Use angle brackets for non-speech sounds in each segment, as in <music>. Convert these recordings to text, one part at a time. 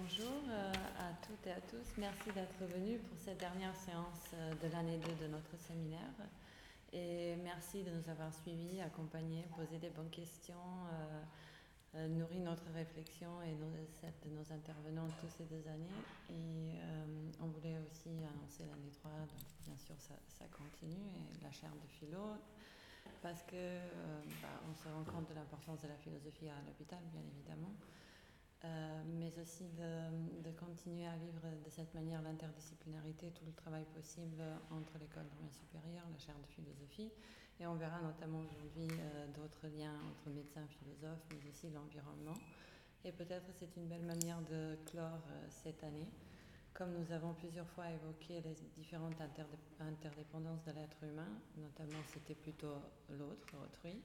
Bonjour euh, à toutes et à tous. Merci d'être venus pour cette dernière séance euh, de l'année 2 de notre séminaire. Et merci de nous avoir suivis, accompagnés, posé des bonnes questions, euh, nourri notre réflexion et celle de nos intervenants toutes ces deux années. Et on voulait aussi annoncer l'année 3, donc bien sûr ça, ça, continue, et la chaire de philo, parce que bah, on se rend compte de l'importance de la philosophie à l'hôpital, bien évidemment. Euh, mais aussi de, de, continuer à vivre de cette manière l'interdisciplinarité, tout le travail possible entre l'école normale supérieure, la chaire de philosophie, et on verra notamment aujourd'hui euh, d'autres liens entre médecins, philosophes, mais aussi l'environnement. Et peut-être c'est une belle manière de clore euh, cette année. Comme nous avons plusieurs fois évoqué les différentes interdépendances de l'être humain, notamment c'était plutôt l'autre, autrui,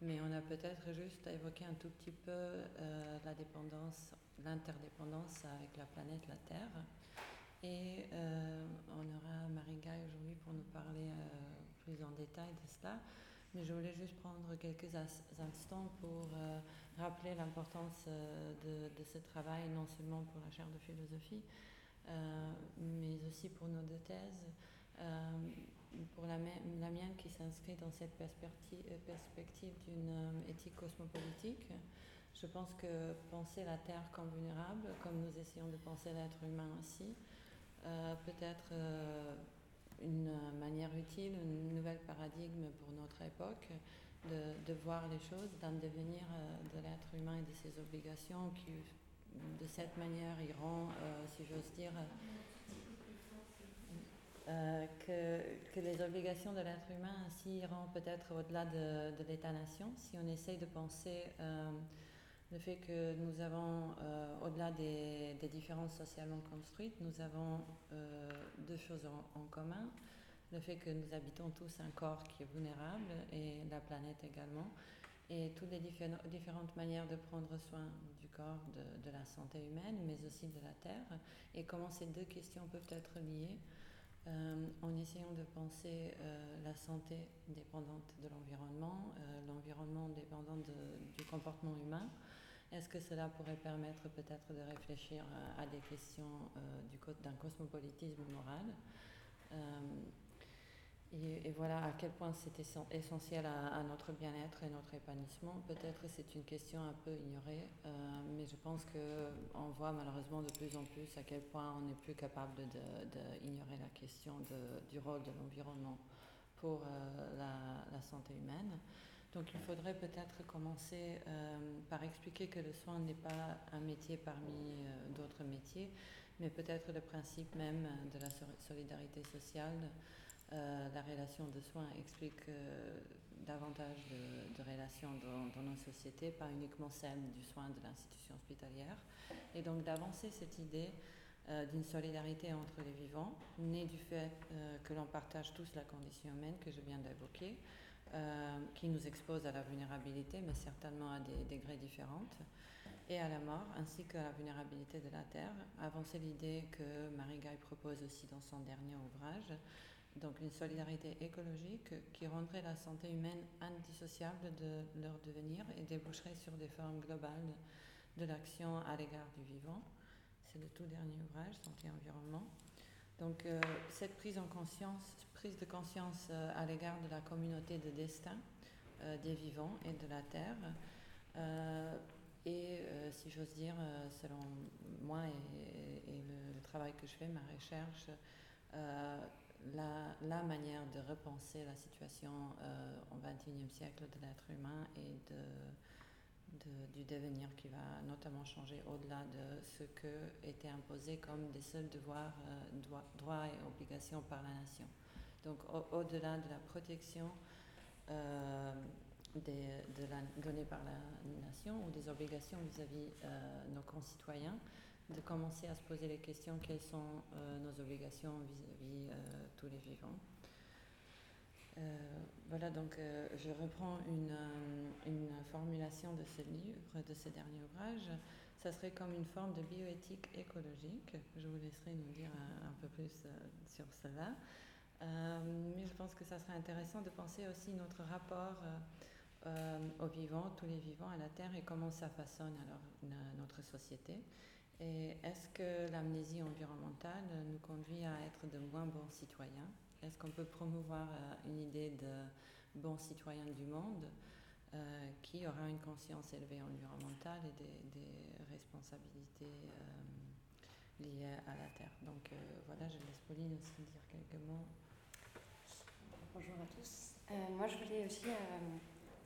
mais on a peut-être juste évoqué un tout petit peu euh, la dépendance, l'interdépendance avec la planète, la Terre. Et euh, on aura Marie-Gaille aujourd'hui pour nous parler euh, plus en détail de cela. Mais je voulais juste prendre quelques instants pour rappeler l'importance de, de, ce travail, non seulement pour la chaire de philosophie, mais aussi pour nos deux thèses. Pour la, la, mienne qui s'inscrit dans cette perspective, euh, perspective d'une euh, éthique cosmopolitique. Je pense que penser la Terre comme vulnérable, comme nous essayons de penser l'être humain aussi, euh, peut être une manière utile, un nouvel paradigme pour notre époque de, de voir les choses, d'un devenir de l'être humain et de ses obligations qui, de cette manière, iront, si j'ose dire, euh, que, les obligations de l'être humain ainsi iront peut-être au-delà de, l'État-nation. Si on essaye de penser euh, le fait que nous avons, euh, au-delà des, différences socialement construites, nous avons deux choses en, commun. Le fait que nous habitons tous un corps qui est vulnérable et la planète également. Et toutes les différentes manières de prendre soin du corps, de la santé humaine, mais aussi de la Terre, et comment ces deux questions peuvent être liées euh, en essayant de penser euh, la santé dépendante de l'environnement, euh, l'environnement dépendant du comportement humain. Est-ce que cela pourrait permettre peut-être de réfléchir à, à des questions d'un cosmopolitisme moral? Et, voilà à quel point c'est essentiel à, notre bien-être et notre épanouissement. Peut-être c'est une question un peu ignorée, euh, mais je pense qu'on voit malheureusement de plus en plus à quel point on n'est plus capable d'ignorer la question du rôle de l'environnement pour euh, la, santé humaine. Donc il faudrait peut-être commencer euh, par expliquer que le soin n'est pas un métier parmi d'autres métiers, mais peut-être le principe même de la solidarité sociale. Euh, la relation de soins explique euh, davantage de, relations dans, nos sociétés, pas uniquement celle du soin de l'institution hospitalière. Et donc d'avancer cette idée euh, d'une solidarité entre les vivants, née du fait que l'on partage tous la condition humaine que je viens d'évoquer, qui nous expose à la vulnérabilité, mais certainement à des degrés différents, et à la mort, ainsi qu'à la vulnérabilité de la Terre. Avancer l'idée que Marie Gaille propose aussi dans son dernier ouvrage, donc une solidarité écologique qui rendrait la santé humaine indissociable de leur devenir et déboucherait sur des formes globales de l'action à l'égard du vivant. C'est le tout dernier ouvrage, Santé et environnement. Donc euh, cette prise en conscience, prise de conscience euh, à l'égard de la communauté de destin euh, des vivants et de la terre, et si j'ose dire, selon moi et, le, travail que je fais, ma recherche, la, manière de repenser la situation euh, au XXIe siècle de l'être humain et de, du devenir qui va notamment changer au-delà de ce que était imposé comme des seuls devoirs, euh, droits et obligations par la nation. Donc au-delà au de la protection euh, donnée par la nation ou des obligations vis-à-vis -vis, nos concitoyens, de commencer à se poser les questions quelles sont euh, nos obligations vis-à-vis -vis, euh, tous les vivants. Euh, voilà, donc je reprends une, formulation de ce livre, de ce dernier ouvrage. Ça serait comme une forme de bioéthique écologique. Je vous laisserai nous dire un, peu plus sur cela. mais je pense que ça serait intéressant de penser aussi notre rapport aux vivants, tous les vivants, à la Terre et comment ça façonne alors notre société Et est-ce que l'amnésie environnementale nous conduit à être de moins bons citoyens? Est-ce qu'on peut promouvoir une idée de bons citoyens du monde qui aura une conscience élevée environnementale et des, responsabilités liées à la Terre? Donc voilà, je laisse Pauline aussi dire quelques mots. Bonjour à tous. moi, je voulais aussi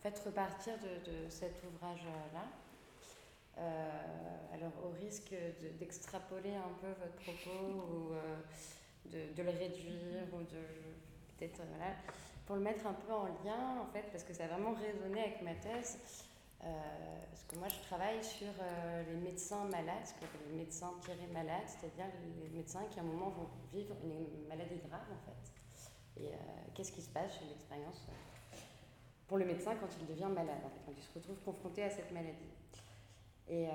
fait repartir de, cet ouvrage-là. Euh, alors, au risque d'extrapoler un peu votre propos ou euh, de, le réduire ou de peut-être voilà, pour le mettre un peu en lien en fait, parce que ça a vraiment résonné avec ma thèse. Euh, parce que moi, je travaille sur les médecins malades, ce qu'on appelle les médecins tirés malades, c'est-à-dire les médecins qui à un moment vont vivre une maladie grave en fait. Et qu'est-ce qui se passe chez l'expérience pour le médecin quand il devient malade, quand il se retrouve confronté à cette maladie? Et euh,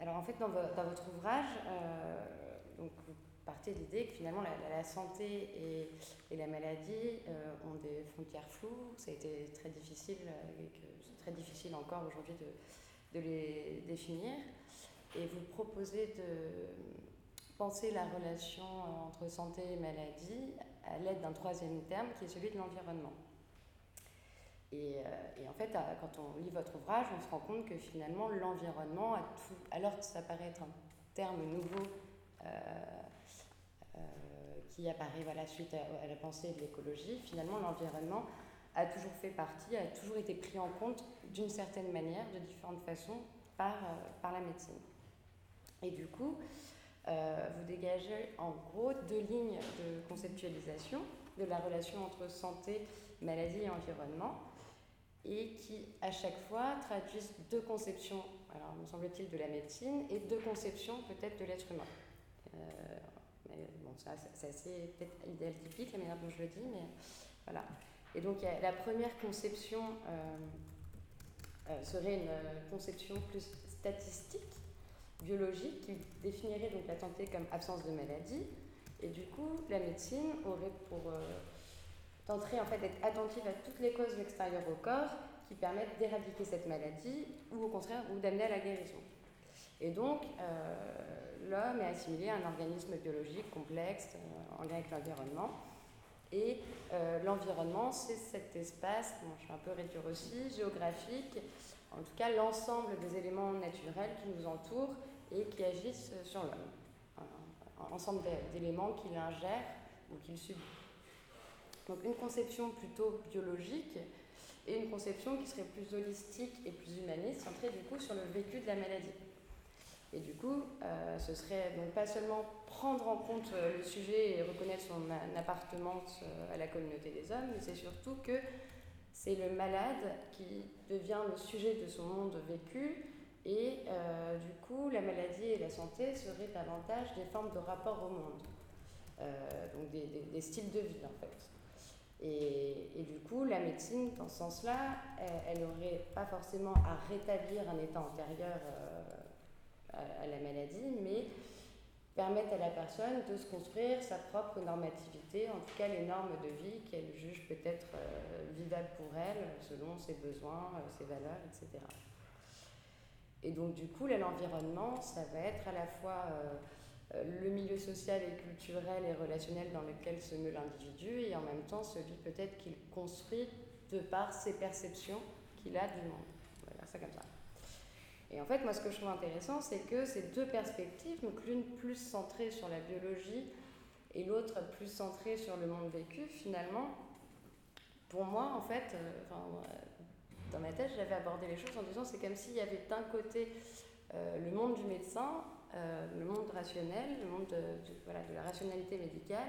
alors en fait, dans, votre ouvrage, euh, vous partez de l'idée que finalement la, santé et, et, la maladie euh, ont des frontières floues. Ça a été très difficile, c'est très difficile encore aujourd'hui de, les définir. Et vous proposez de penser la relation entre santé et maladie à l'aide d'un troisième terme qui est celui de l'environnement. Euh, et, en fait, quand on lit votre ouvrage, on se rend compte que finalement, l'environnement, alors que ça paraît être un terme nouveau euh, euh, qui apparaît voilà, suite à, la pensée de l'écologie, finalement, l'environnement a toujours fait partie, a toujours été pris en compte d'une certaine manière, de différentes façons, par, par la médecine. Et du coup, vous dégagez en gros deux lignes de conceptualisation de la relation entre santé, maladie et environnement et qui, à chaque fois, traduisent deux conceptions, alors me semble-t-il, de la médecine et deux conceptions peut-être de l'être humain. Euh, mais bon, c'est assez peut-être idéal typique la manière dont je le dis, mais voilà. Et donc, la première conception euh, euh, serait une conception plus statistique, biologique, qui définirait donc la santé comme absence de maladie. Et du coup, la médecine aurait pour tenterait en fait d'être attentive à toutes les causes extérieures au corps qui permettent d'éradiquer cette maladie ou au contraire ou d'amener à la guérison. Et donc, euh, l'homme est assimilé à un organisme biologique complexe euh, en lien avec l'environnement. Et euh, l'environnement, c'est cet espace, je vais un peu réduire aussi, géographique, en tout cas l'ensemble des éléments naturels qui nous entourent et qui agissent sur l'homme. Ensemble d'éléments qu'il ingère ou qu'il subit. Donc une conception plutôt biologique et une conception qui serait plus holistique et plus humaniste, centrée du coup sur le vécu de la maladie. Et du coup, euh, ce serait donc pas seulement prendre en compte euh, le sujet et reconnaître son appartenance euh, à la communauté des hommes, mais c'est surtout que c'est le malade qui devient le sujet de son monde vécu et du coup, la maladie et la santé seraient davantage des formes de rapport au monde, donc des, des styles de vie en fait. Et, du coup, la médecine, dans ce sens-là, elle n'aurait pas forcément à rétablir un état antérieur euh, à, la maladie, mais permettre à la personne de se construire sa propre normativité, en tout cas les normes de vie qu'elle juge peut-être euh, vivables pour elle, selon ses besoins, euh, ses valeurs, etc. Et donc du coup, l'environnement, ça va être à la fois euh, le milieu social et culturel et relationnel dans lequel se meut l'individu et en même temps celui peut-être qu'il construit de par ses perceptions qu'il a du monde. On va dire ça comme ça. Et en fait, moi, ce que je trouve intéressant, c'est que ces deux perspectives, donc l'une plus centrée sur la biologie et l'autre plus centrée sur le monde vécu, finalement, pour moi, en fait, euh, dans ma tête, j'avais abordé les choses en disant c'est comme s'il y avait d'un côté euh, le monde du médecin euh, le monde rationnel, le monde de, la rationalité médicale,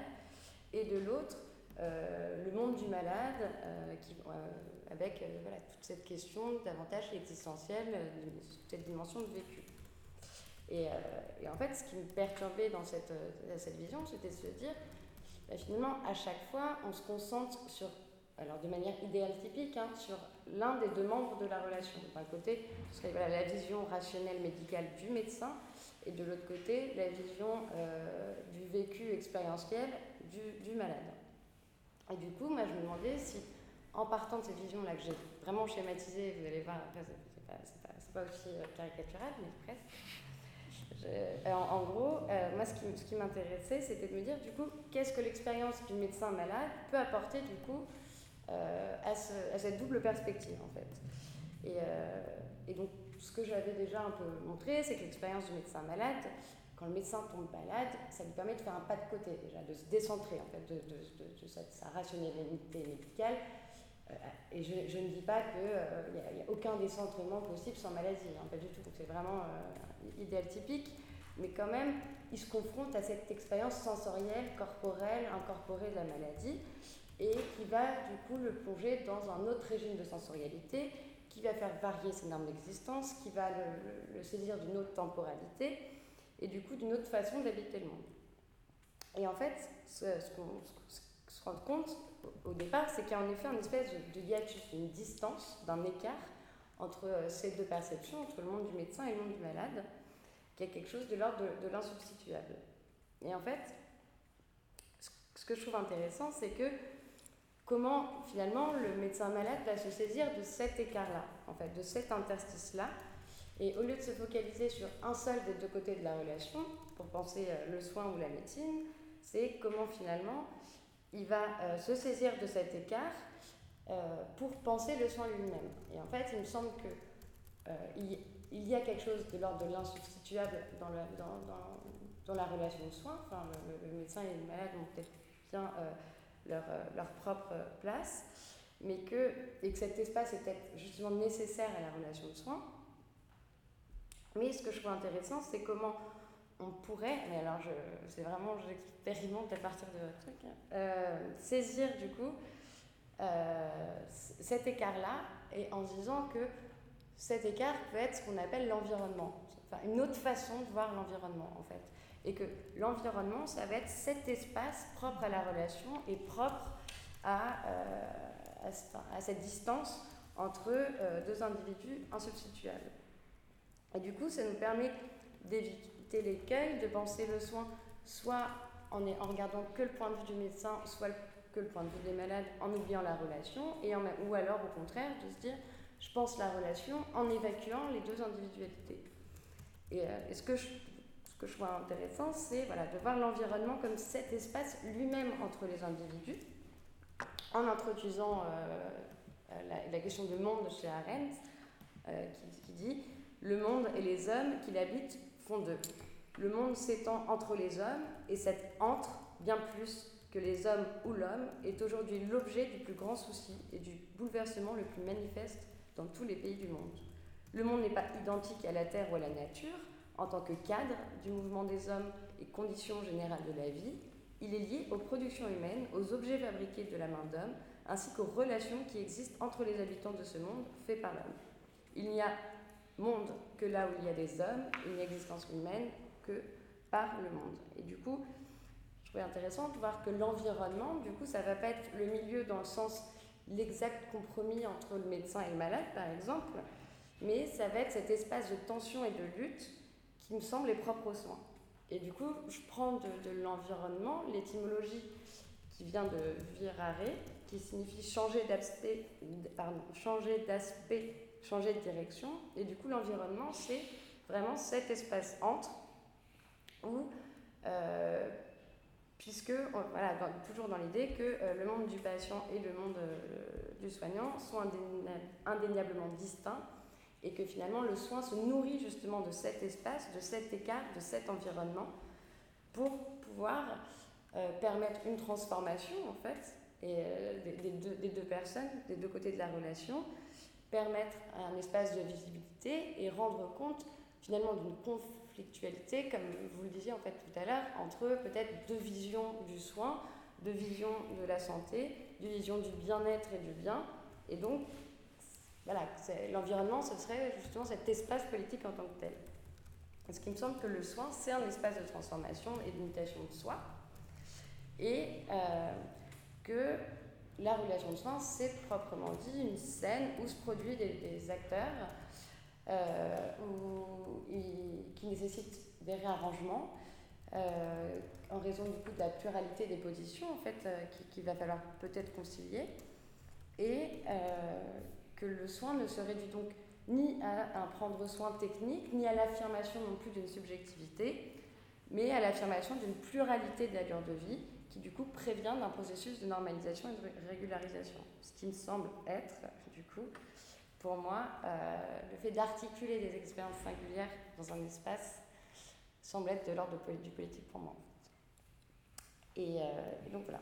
et de l'autre, euh, le monde du malade, euh, avec toute cette question davantage existentielle, cette dimension de vécu. Et, en fait, ce qui me perturbait dans cette, vision, c'était de se dire, bah, finalement, à chaque fois, on se concentre sur, alors de manière idéale typique, hein, sur l'un des deux membres de la relation. D'un côté, la vision rationnelle médicale du médecin, et de l'autre côté, la vision euh, du vécu expérientiel du, malade. Et du coup, moi, je me demandais si, en partant de cette vision-là que j'ai vraiment schématisée, vous allez voir, c'est pas, pas, pas, aussi euh, caricatural, mais presque, en, gros, moi, ce qui, m'intéressait, c'était de me dire, du coup, qu'est-ce que l'expérience du médecin malade peut apporter, du coup, à, ce, à, cette double perspective, en fait. Et donc, ce que j'avais déjà un peu montré, c'est que l'expérience du médecin malade, quand le médecin tombe malade, ça lui permet de faire un pas de côté déjà, de se décentrer en fait de, de, de, sa, rationalité médicale. Euh, et je, ne dis pas qu'il n'y euh, a, a, aucun décentrement possible sans maladie, hein, pas du tout. C'est vraiment euh, idéal typique. Mais quand même, il se confronte à cette expérience sensorielle, corporelle, incorporée de la maladie, et qui va du coup le plonger dans un autre régime de sensorialité, qui va faire varier ses normes d'existence, qui va le, saisir d'une autre temporalité et du coup d'une autre façon d'habiter le monde. Et en fait, ce, qu'on se rend compte au, départ, c'est qu'il y a en effet une espèce de, hiatus, une distance, d'un écart entre euh, ces deux perceptions, entre le monde du médecin et le monde du malade, qui a quelque chose de l'ordre de l'insubstituable. Et en fait, ce que je trouve intéressant, c'est que comment finalement le médecin malade va se saisir de cet écart-là, en fait, de cet interstice-là, et au lieu de se focaliser sur un seul des deux côtés de la relation, pour penser euh, le soin ou la médecine, c'est comment finalement il va euh, se saisir de cet écart euh, pour penser le soin lui-même. Et en fait, il me semble que il, y a quelque chose de l'ordre de l'insubstituable dans, la relation soin. Enfin, le, médecin et le malade ont peut-être bien leur, leur, propre place, mais que, et que cet espace peut-être justement nécessaire à la relation de soin mais ce que je trouve intéressant, c'est comment on pourrait, mais alors c'est vraiment, j'expérimente à partir de votre truc, hein, euh, saisir du coup euh, cet écart-là et en disant que cet écart peut être ce qu'on appelle l'environnement, enfin une autre façon de voir l'environnement en fait. Et que l'environnement, ça va être cet espace propre à la relation et propre à, euh, cette distance entre euh, deux individus insubstituables. Et du coup, ça nous permet d'éviter l'écueil, de penser le soin soit en, regardant que le point de vue du médecin, soit que le point de vue des malades, en oubliant la relation, et ou alors au contraire de se dire je pense la relation en évacuant les deux individualités. Et, euh, ce, que je, ce que je trouve intéressant, c'est voilà, de voir l'environnement comme cet espace lui-même entre les individus, en introduisant euh, la, la, question de monde chez Arendt, euh, qui, qui dit le monde et les hommes qui l'habitent font d'eux. Le monde s'étend entre les hommes, et cet entre, bien plus que les hommes ou l'homme, est aujourd'hui l'objet du plus grand souci et du bouleversement le plus manifeste dans tous les pays du monde. Le monde n'est pas identique à la Terre ou à la nature, en tant que cadre du mouvement des hommes et conditions générales de la vie, il est lié aux productions humaines, aux objets fabriqués de la main d'homme, ainsi qu'aux relations qui existent entre les habitants de ce monde fait par l'homme. Il n'y a monde que là où il y a des hommes, une existence humaine que par le monde. Et du coup, je trouvais intéressant de voir que l'environnement, du coup, ça va pas être le milieu dans le sens l'exact compromis entre le médecin et le malade, par exemple, mais ça va être cet espace de tension et de lutte qui me semble est propre aux soins. Et du coup, je prends de, l'environnement l'étymologie qui vient de virare, qui signifie changer d'aspect, changer d'aspect changer de direction. Et du coup, l'environnement, c'est vraiment cet espace entre où, euh, puisque, voilà, toujours dans l'idée que euh, le monde du patient et le monde euh, du soignant sont indéniablement distincts et que finalement le soin se nourrit justement de cet espace, de cet écart, de cet environnement pour pouvoir euh, permettre une transformation en fait des, des, deux, des deux personnes, des deux côtés de la relation permettre un espace de visibilité et rendre compte finalement d'une conflictualité, comme vous le disiez en fait tout à l'heure, entre peut-être deux visions du soin, deux visions de la santé, deux visions du bien-être et du bien. Et donc, voilà, l'environnement, ce serait justement cet espace politique en tant que tel. Ce qui me semble que le soin, c'est un espace de transformation et de mutation de soi. Et euh, que la relation de soins, c'est proprement dit une scène où se produisent des, acteurs euh, qui nécessitent des réarrangements euh, en raison du coup de la pluralité des positions en fait qu'il va falloir peut-être concilier et que le soin ne se réduit donc ni à un prendre soin technique, ni à l'affirmation non plus d'une subjectivité, mais à l'affirmation d'une pluralité d'allures de vie qui du coup prévient d'un processus de normalisation et de régularisation. Ce qui me semble être, du coup, pour moi, euh, le fait d'articuler des expériences singulières dans un espace semble être de l'ordre du politique pour moi. Et, euh, donc voilà.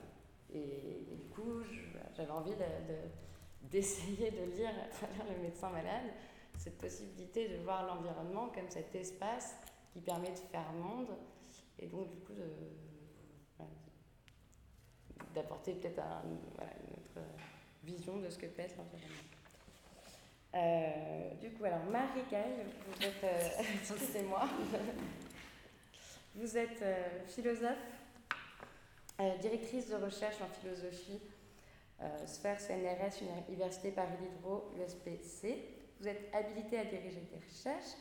Et, du coup, j'avais envie d'essayer de, lire à travers le médecin malade cette possibilité de voir l'environnement comme cet espace qui permet de faire monde et donc du coup d'apporter peut-être voilà, une autre vision de ce que peut être l'environnement. Euh, du coup, alors Marie-Caille, vous êtes, euh, <laughs> moi vous êtes euh, philosophe, euh, directrice de recherche en philosophie, sphère CNRS, Université Paris-Diderot, USPC. Vous êtes habilitée à diriger des recherches.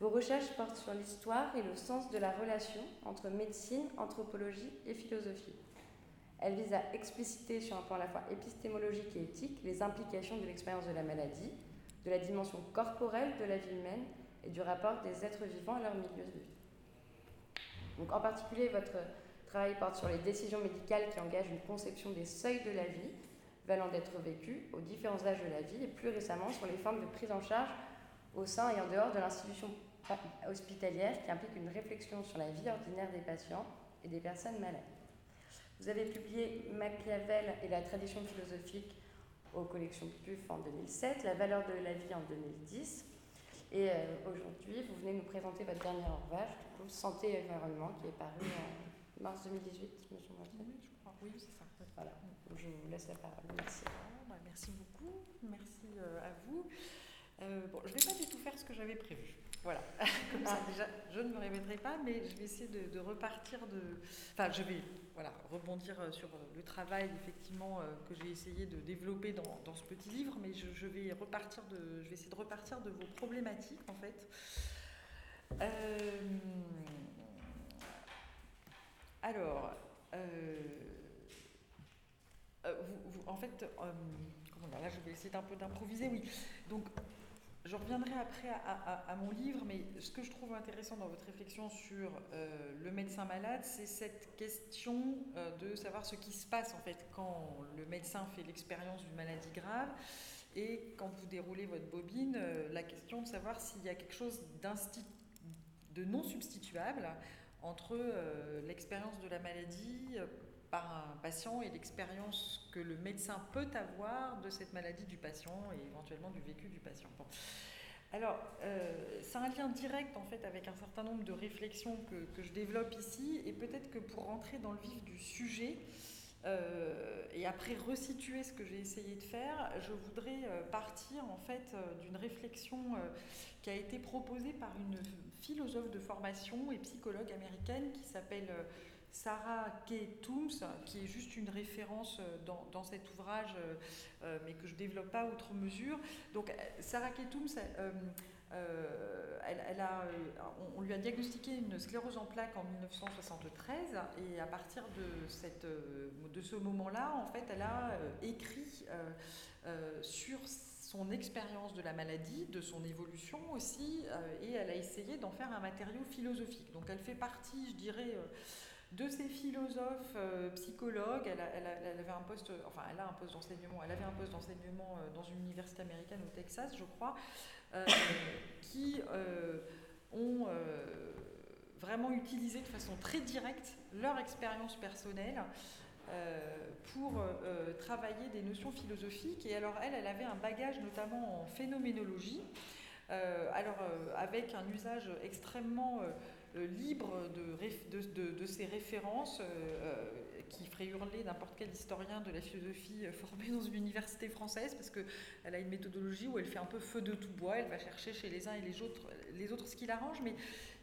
Vos recherches portent sur l'histoire et le sens de la relation entre médecine, anthropologie et philosophie. Elles visent à expliciter sur un plan à la fois épistémologique et éthique les implications de l'expérience de la maladie, de la dimension corporelle de la vie humaine et du rapport des êtres vivants à leur milieu de vie. Donc, en particulier, votre travail porte sur les décisions médicales qui engagent une conception des seuils de la vie valant d'être vécus aux différents âges de la vie et plus récemment sur les formes de prise en charge au sein et en dehors de l'institution hospitalière qui implique une réflexion sur la vie ordinaire des patients et des personnes malades. Vous avez publié Machiavel et la tradition philosophique aux collections PUF en 2007, La valeur de la vie en 2010. Et euh, aujourd'hui, vous venez nous présenter votre dernier ouvrage, Santé et environnement, qui est paru en mars 2018, me semble-t-il. Oui, je crois. Oui, c'est ça. Voilà. Je vous laisse la parole. Merci. Bah, merci beaucoup. Merci euh, à vous. Euh, bon, je ne vais pas du tout faire ce que j'avais prévu. Voilà, <laughs> comme ça déjà, je ne me répéterai pas, mais je vais essayer de, repartir de. Enfin, je vais voilà, rebondir euh, sur le travail effectivement que j'ai essayé de développer dans, dans, ce petit livre, mais je, je, vais repartir de, je vais essayer de repartir de vos problématiques en fait. Euh, alors, euh, vous, en fait, là je vais essayer d'un peu d'improviser, oui. Donc, je reviendrai après à, mon livre, mais ce que je trouve intéressant dans votre réflexion sur euh, le médecin malade, c'est cette question euh, de savoir ce qui se passe en fait quand le médecin fait l'expérience d'une maladie grave et quand vous déroulez votre bobine, euh, la question de savoir s'il y a quelque chose de non substituable entre l'expérience de la maladie par un patient et l'expérience que le médecin peut avoir de cette maladie du patient et éventuellement du vécu du patient. Alors, euh, c'est un lien direct en fait avec un certain nombre de réflexions que, que je développe ici et peut-être que pour rentrer dans le vif du sujet euh, et après resituer ce que j'ai essayé de faire, je voudrais euh, partir en fait d'une réflexion qui a été proposée par une philosophe de formation et psychologue américaine qui s'appelle Sarah K. Toombs, qui est juste une référence euh, dans, cet ouvrage, euh, euh, mais que je ne développe pas outre mesure. Donc, Sarah K. Toombs, elle, a, on, lui a diagnostiqué une sclérose en plaques en 1973, et à partir de, cette, de ce moment-là, en fait, elle a écrit sur son expérience de la maladie, de son évolution aussi, et elle a essayé d'en faire un matériau philosophique. Donc, elle fait partie, je dirais, de ces philosophes euh, psychologues. Elle, avait un poste, enfin, elle a un poste d'enseignement. Elle avait un poste d'enseignement euh, dans une université américaine au Texas, je crois, euh, <coughs> qui ont vraiment utilisé de façon très directe leur expérience personnelle. pour travailler des notions philosophiques. Et alors, elle, elle avait un bagage notamment en phénoménologie, alors avec un usage extrêmement libre de, de, de, ces références euh, euh, qui ferait hurler n'importe quel historien de la philosophie formé dans une université française, parce qu'elle a une méthodologie où elle fait un peu feu de tout bois, elle va chercher chez les uns et les autres, les autres ce qui l'arrange, mais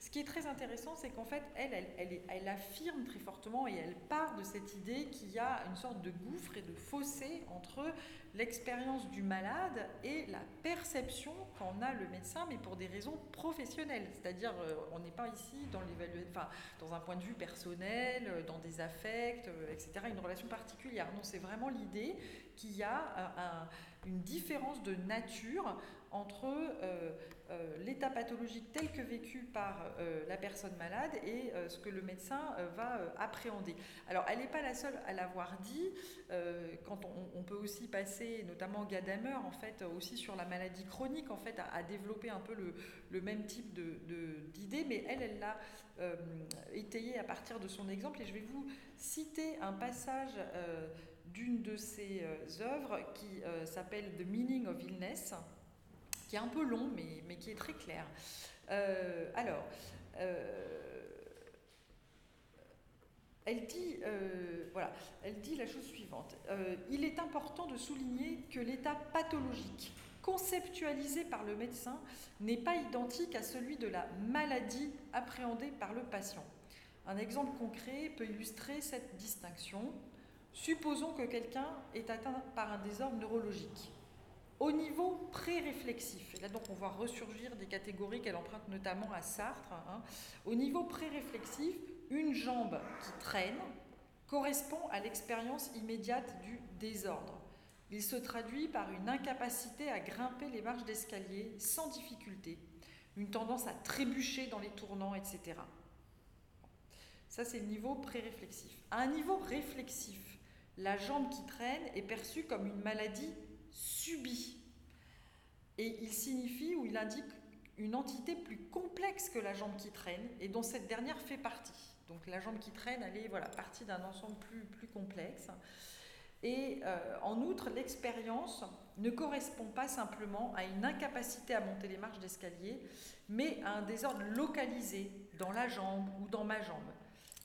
ce qui est très intéressant, c'est qu'en fait, elle, elle, elle, affirme très fortement et elle part de cette idée qu'il y a une sorte de gouffre et de fossé entre l'expérience du malade et la perception qu'en a le médecin, mais pour des raisons professionnelles. C'est-à-dire, euh, on n'est pas ici dans enfin, dans un point de vue personnel, euh, dans des affects, euh, etc., une relation particulière. Non, c'est vraiment l'idée qu'il y a une différence de nature entre l'état pathologique tel que vécu par la personne malade et ce que le médecin va appréhender. Alors, elle n'est pas la seule à l'avoir dit. quand on, peut aussi passer, notamment Gadamer, en fait, aussi sur la maladie chronique, en fait, à, développer un peu le, même type d'idée, mais elle, elle l'a étayé à partir de son exemple. Et je vais vous citer un passage d'une de ses euh, œuvres qui euh, s'appelle The Meaning of Illness, qui est un peu long, mais, qui est très clair. Euh, alors, elle dit, voilà, elle dit la chose suivante. il est important de souligner que l'état pathologique conceptualisé par le médecin n'est pas identique à celui de la maladie appréhendée par le patient. Un exemple concret peut illustrer cette distinction. Supposons que quelqu'un est atteint par un désordre neurologique. Au niveau pré-réflexif, là donc on voit ressurgir des catégories qu'elle emprunte notamment à Sartre, hein. au niveau pré-réflexif, une jambe qui traîne correspond à l'expérience immédiate du désordre. Il se traduit par une incapacité à grimper les marches d'escalier sans difficulté, une tendance à trébucher dans les tournants, etc. Ça, c'est le niveau pré-réflexif. À un niveau réflexif, la jambe qui traîne est perçue comme une maladie subie. Et il signifie ou il indique une entité plus complexe que la jambe qui traîne et dont cette dernière fait partie. Donc la jambe qui traîne, elle est voilà, partie d'un ensemble plus, plus complexe. Et euh, en outre, l'expérience ne correspond pas simplement à une incapacité à monter les marches d'escalier, mais à un désordre localisé dans la jambe ou dans ma jambe.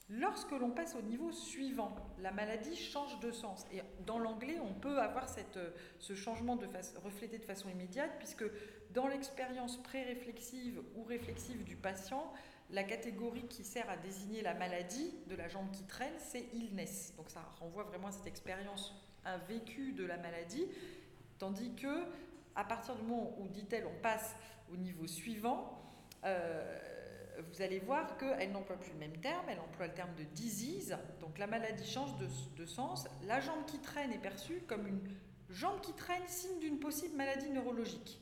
Lorsque l'on passe au niveau suivant, la maladie change de sens. Et dans l'anglais, on peut avoir cette, ce changement de face, reflété de façon immédiate, puisque dans l'expérience pré-réflexive ou réflexive du patient, la catégorie qui sert à désigner la maladie de la jambe qui traîne, c'est illness. Donc ça renvoie vraiment à cette expérience, un vécu de la maladie, tandis que à partir du moment où, dit-elle, on passe au niveau suivant, euh, vous allez voir qu'elle n'emploie plus le même terme, elle emploie le terme de disease, donc la maladie change de, sens. La jambe qui traîne est perçue comme une jambe qui traîne, signe d'une possible maladie neurologique,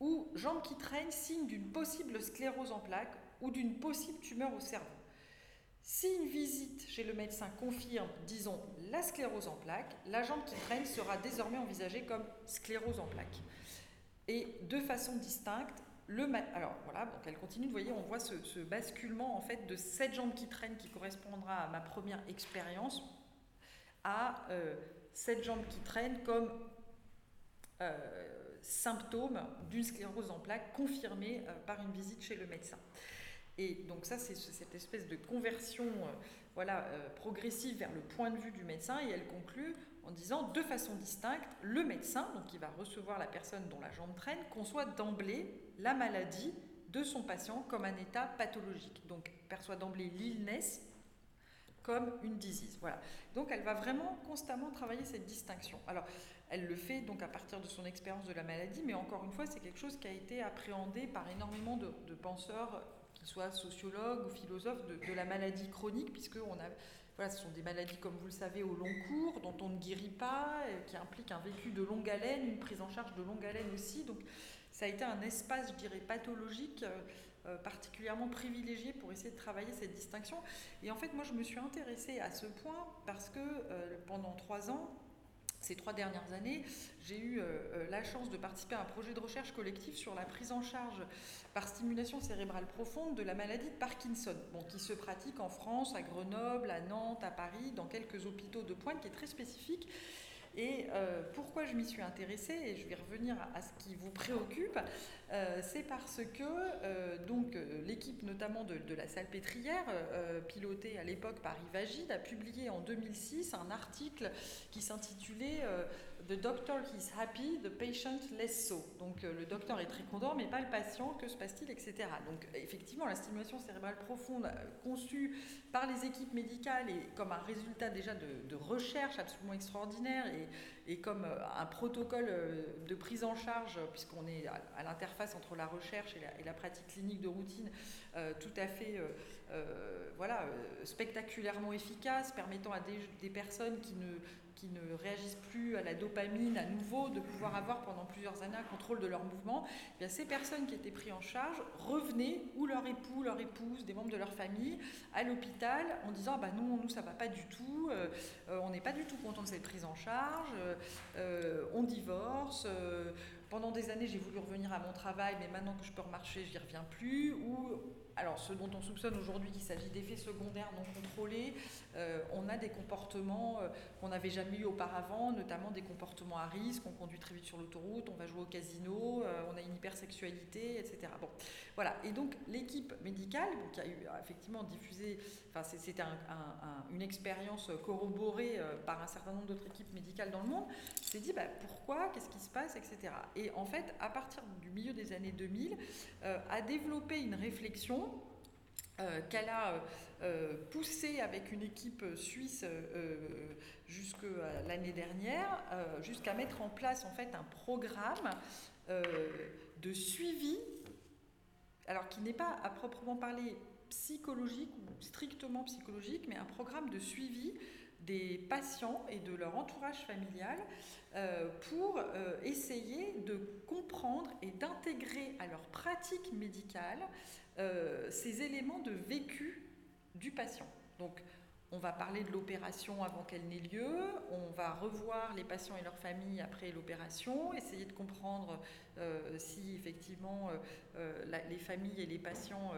ou jambe qui traîne, signe d'une possible sclérose en plaques ou d'une possible tumeur au cerveau. Si une visite chez le médecin confirme, disons, la sclérose en plaques, la jambe qui traîne sera désormais envisagée comme sclérose en plaques. Et de façon distincte, alors voilà, donc elle continue, vous voyez, on voit ce, basculement en fait de cette jambe qui traîne qui correspondra à ma première expérience à euh, cette jambe qui traîne comme euh, symptôme d'une sclérose en plaques confirmée euh, par une visite chez le médecin. Et donc ça, c'est cette espèce de conversion voilà, progressive vers le point de vue du médecin, et elle conclut en disant de façon distincte, le médecin, donc qui va recevoir la personne dont la jambe traîne, conçoit d'emblée la maladie de son patient comme un état pathologique. Donc perçoit d'emblée l'illness comme une disease. Voilà. Donc elle va vraiment constamment travailler cette distinction. Alors elle le fait donc à partir de son expérience de la maladie, mais encore une fois c'est quelque chose qui a été appréhendé par énormément de, penseurs, qu'ils soient sociologues ou philosophes de, de la maladie chronique, puisque on a voilà, ce sont des maladies, comme vous le savez, au long cours, dont on ne guérit pas, qui impliquent un vécu de longue haleine, une prise en charge de longue haleine aussi. Donc, ça a été un espace, je dirais, pathologique euh, euh, particulièrement privilégié pour essayer de travailler cette distinction. Et en fait, moi, je me suis intéressée à ce point parce que euh, pendant trois ans, ces trois dernières années, j'ai eu la chance de participer à un projet de recherche collectif sur la prise en charge par stimulation cérébrale profonde de la maladie de Parkinson, qui se pratique en France, à Grenoble, à Nantes, à Paris, dans quelques hôpitaux de pointe, qui est très spécifique et euh, pourquoi je m'y suis intéressée, et je vais revenir à, ce qui vous préoccupe, euh, c'est parce que euh, l'équipe notamment de, la salle pétrière, pilotée à l'époque par Yves a publié en 2006 un article qui s'intitulait The doctor is happy, the patient less so. Donc le docteur est très content, mais pas le patient, que se passe-t-il, etc. Donc effectivement, la stimulation cérébrale profonde conçue par les équipes médicales et comme un résultat déjà de, de recherche absolument extraordinaire et comme euh, un protocole euh, de prise en charge, puisqu'on est à, l'interface entre la recherche et la, pratique clinique de routine, euh, tout à fait voilà, spectaculairement efficace, permettant à des, personnes qui ne qui ne réagissent plus à la dopamine à nouveau, de pouvoir avoir pendant plusieurs années un contrôle de leur mouvement, eh bien ces personnes qui étaient prises en charge revenaient, ou leur époux, leur épouse, des membres de leur famille, à l'hôpital en disant bah non, nous ça va pas du tout, euh, euh, on n'est pas du tout content de cette prise en charge, euh, on divorce. pendant des années, j'ai voulu revenir à mon travail, mais maintenant que je peux remarcher, je n'y reviens plus. Alors ce dont on soupçonne aujourd'hui qu'il s'agit d'effets secondaires non contrôlés, euh, on a des comportements euh, qu'on n'avait jamais eu auparavant, notamment des comportements à risque, on conduit très vite sur l'autoroute, on va jouer au casino, euh, on a une hypersexualité, etc. Bon, voilà. Et donc l'équipe médicale, qui a effectivement diffusé, enfin c'était une expérience corroborée par un certain nombre d'autres équipes médicales dans le monde, s'est dit bah, pourquoi, qu'est-ce qui se passe, etc. Et en fait, à partir du milieu des années 2000, a développé une réflexion euh, qu'elle a euh, euh, poussé avec une équipe suisse jusque l'année dernière, jusqu'à mettre en place en fait un programme de suivi, alors qui n'est pas à proprement parler psychologique ou strictement psychologique, mais un programme de suivi des patients et de leur entourage familial pour essayer de comprendre et d'intégrer à leur pratique médicale euh, ces éléments de vécu du patient. Donc, on va parler de l'opération avant qu'elle n'ait lieu, on va revoir les patients et leurs familles après l'opération, essayer de comprendre euh, si effectivement euh, les familles et les patients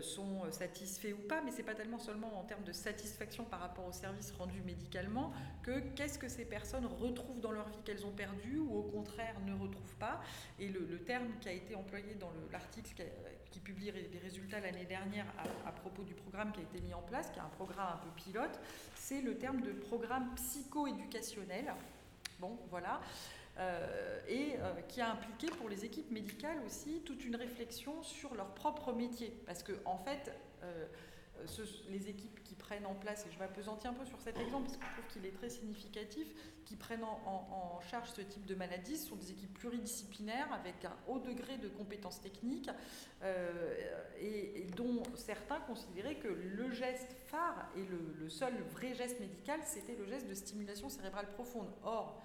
sont satisfaits ou pas, mais ce n'est pas tellement seulement en termes de satisfaction par rapport au service rendu médicalement que qu'est-ce que ces personnes retrouvent dans leur vie qu'elles ont perdu ou au contraire ne retrouvent pas. Et le, le terme qui a été employé dans l'article qui publie les résultats l'année dernière à, propos du programme qui a été mis en place, qui est un programme un peu pilote, c'est le terme de programme psycho-éducationnel. Bon, voilà. Euh, et euh, qui a impliqué pour les équipes médicales aussi toute une réflexion sur leur propre métier. Parce que, en fait, euh, les équipes qui prennent en place, et je m'apesantis un peu sur cet exemple parce que je trouve qu'il est très significatif, qui prennent en, charge ce type de maladie sont des équipes pluridisciplinaires avec un haut degré de compétences techniques et, dont certains considéraient que le geste phare et le, seul vrai geste médical, c'était le geste de stimulation cérébrale profonde. Or,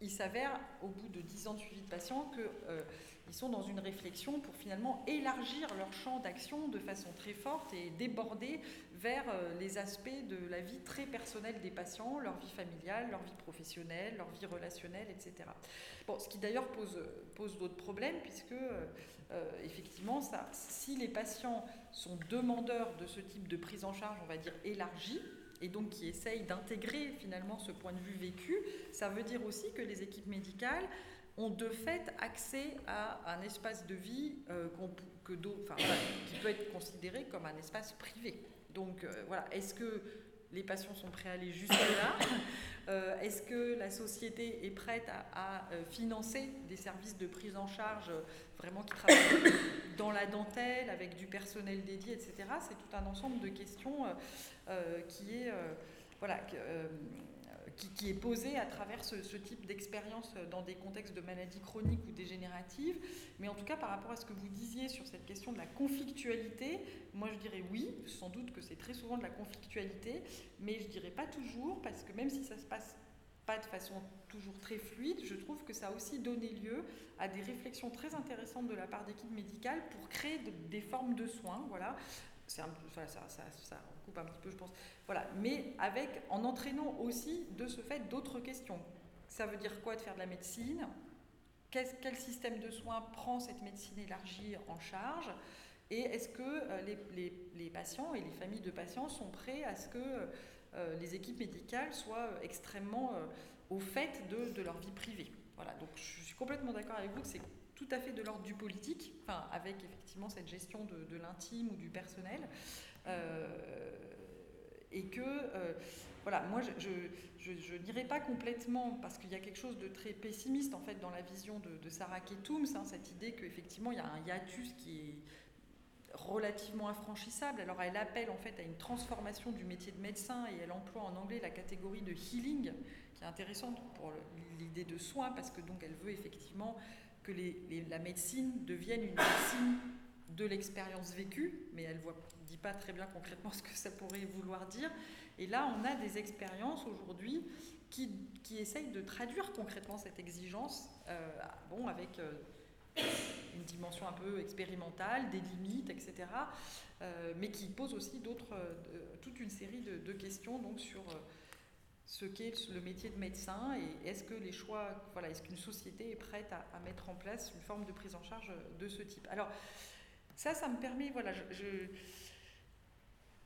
il s'avère, au bout de 10 ans de suivi de patients, que... Euh, sont dans une réflexion pour finalement élargir leur champ d'action de façon très forte et déborder vers euh, les aspects de la vie très personnelle des patients, leur vie familiale, leur vie professionnelle, leur vie relationnelle, etc. Bon, ce qui d'ailleurs pose, pose d'autres problèmes, puisque euh, euh, effectivement, ça, si les patients sont demandeurs de ce type de prise en charge, on va dire élargie, et donc qui essayent d'intégrer finalement ce point de vue vécu, ça veut dire aussi que les équipes médicales ont de fait accès à un espace de vie euh, que qui peut être considéré comme un espace privé. Donc euh, voilà, est-ce que les patients sont prêts à aller jusque-là <coughs> euh, Est-ce que la société est prête à, financer des services de prise en charge vraiment qui travaillent <coughs> dans la dentelle, avec du personnel dédié, etc. C'est tout un ensemble de questions qui est... voilà, qui, est posée à travers ce, type d'expérience dans des contextes de maladies chroniques ou dégénératives. Mais en tout cas, par rapport à ce que vous disiez sur cette question de la conflictualité, moi je dirais oui, sans doute que c'est très souvent de la conflictualité, mais je dirais pas toujours, parce que même si ça se passe pas de façon toujours très fluide, je trouve que ça a aussi donné lieu à des réflexions très intéressantes de la part d'équipes médicales pour créer des formes de soins, voilà, ça, ça, ça, coupe un petit peu, je pense. Voilà, mais avec, en entraînant aussi de ce fait d'autres questions. Ça veut dire quoi de faire de la médecine? Quel, système de soins prend cette médecine élargie en charge? Et est-ce que euh, les, les, patients et les familles de patients sont prêts à ce que euh, les équipes médicales soient extrêmement euh, au fait de, de, leur vie privée? Voilà, donc je suis complètement d'accord avec vous que c'est tout à fait de l'ordre du politique, enfin, avec effectivement cette gestion de, l'intime ou du personnel. Euh, et que, euh, voilà, moi, je, n'irai pas complètement, parce qu'il y a quelque chose de très pessimiste, en fait, dans la vision de, Sarah Ketums, hein, cette idée qu'effectivement, il y a un hiatus qui est relativement infranchissable. Alors, elle appelle, en fait, à une transformation du métier de médecin, et elle emploie en anglais la catégorie de healing, qui est intéressante pour l'idée de soin, parce que donc, elle veut effectivement que la médecine devienne une médecine de l'expérience vécue, mais elle ne dit pas très bien concrètement <laughs> ce que ça pourrait vouloir dire. Et là, on a des expériences aujourd'hui qui, qui, essayent de traduire concrètement cette exigence, euh, bon, avec euh, une dimension un peu expérimentale, des limites, etc., euh, mais qui posent aussi d'autres, toute une série de, de, questions donc, sur ce qu'est le métier de médecin et est-ce que les choix, voilà, est-ce qu'une société est prête à, mettre en place une forme de prise en charge de ce type? Alors, ça, ça me permet, voilà,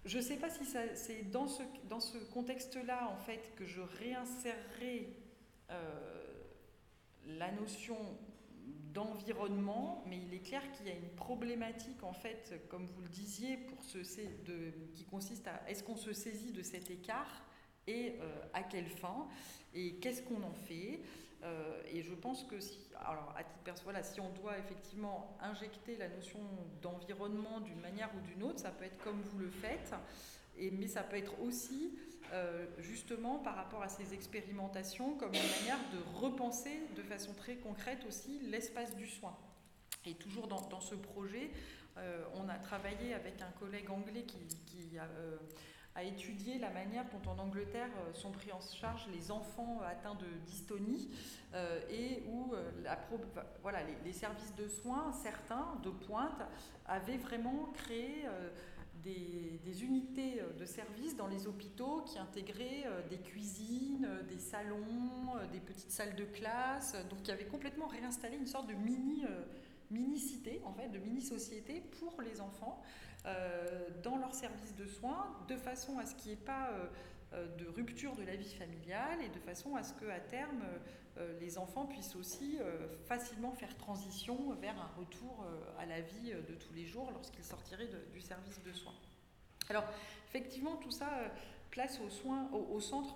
je ne sais pas si c'est dans ce, dans ce contexte-là, en fait, que je réinsérerai euh, la notion d'environnement, mais il est clair qu'il y a une problématique, en fait, comme vous le disiez, pour de, qui consiste à est-ce qu'on se saisit de cet écart et euh, à quelle fin et qu'est-ce qu'on en fait euh, et je pense que si, alors à titre voilà, si on doit effectivement injecter la notion d'environnement d'une manière ou d'une autre, ça peut être comme vous le faites, et, mais ça peut être aussi euh, justement par rapport à ces expérimentations comme une manière de repenser de façon très concrète aussi l'espace du soin. Et toujours dans, ce projet, euh, on a travaillé avec un collègue anglais qui, qui a a étudié la manière dont en Angleterre euh, sont pris en charge les enfants atteints de dystonie euh, et où euh, la voilà, les, services de soins, certains de pointe, avaient vraiment créé des, unités de services dans les hôpitaux qui intégraient des cuisines, des salons, des petites salles de classe, donc qui avaient complètement réinstallé une sorte de mini, mini cité, en fait, de mini société pour les enfants. Euh, dans leur service de soins, de façon à ce qu'il n'y ait pas euh, euh, de rupture de la vie familiale et de façon à ce qu'à terme, les enfants puissent aussi facilement faire transition vers un retour à la vie de tous les jours lorsqu'ils sortiraient du service de soins. Alors, effectivement, tout ça place au, centre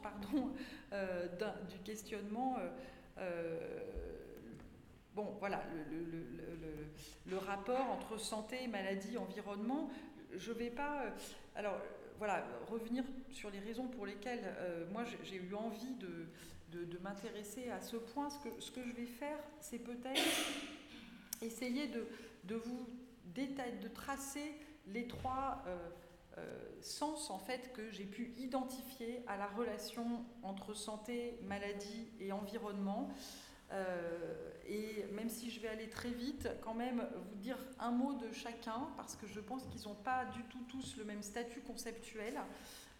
du questionnement bon, voilà, le, rapport entre santé, maladie, environnement, je ne vais pas. Euh, alors, voilà, revenir sur les raisons pour lesquelles euh, moi j'ai eu envie de, m'intéresser à ce point. Ce que, ce que je vais faire, c'est peut-être essayer de, de vous détailler, de tracer les trois euh, sens en fait que j'ai pu identifier à la relation entre santé, maladie et environnement. Euh, et même si je vais aller très vite, quand même vous dire un mot de chacun, parce que je pense qu'ils n'ont pas du tout tous le même statut conceptuel,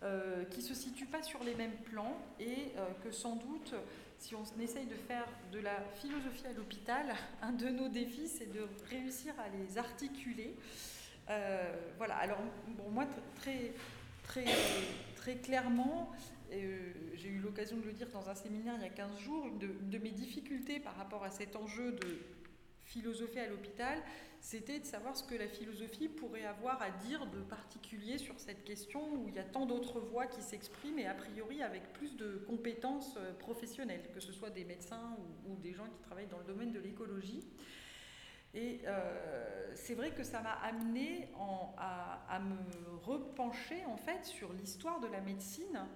euh, qui ne se situent pas sur les mêmes plans, et euh, que sans doute, si on essaye de faire de la philosophie à l'hôpital, <laughs> un de nos défis, c'est de réussir à les articuler. voilà, alors bon, moi, très, très, très clairement, euh, j'ai eu l'occasion de le dire dans un séminaire il y a 15 jours, une de, mes difficultés par rapport à cet enjeu de philosophie à l'hôpital, c'était de savoir ce que la philosophie pourrait avoir à dire de particulier sur cette question où il y a tant d'autres voix qui s'expriment et a priori avec plus de compétences euh, professionnelles, que ce soit des médecins ou, des gens qui travaillent dans le domaine de l'écologie. Et euh, c'est vrai que ça m'a amené à, à, me repencher en fait sur l'histoire de la médecine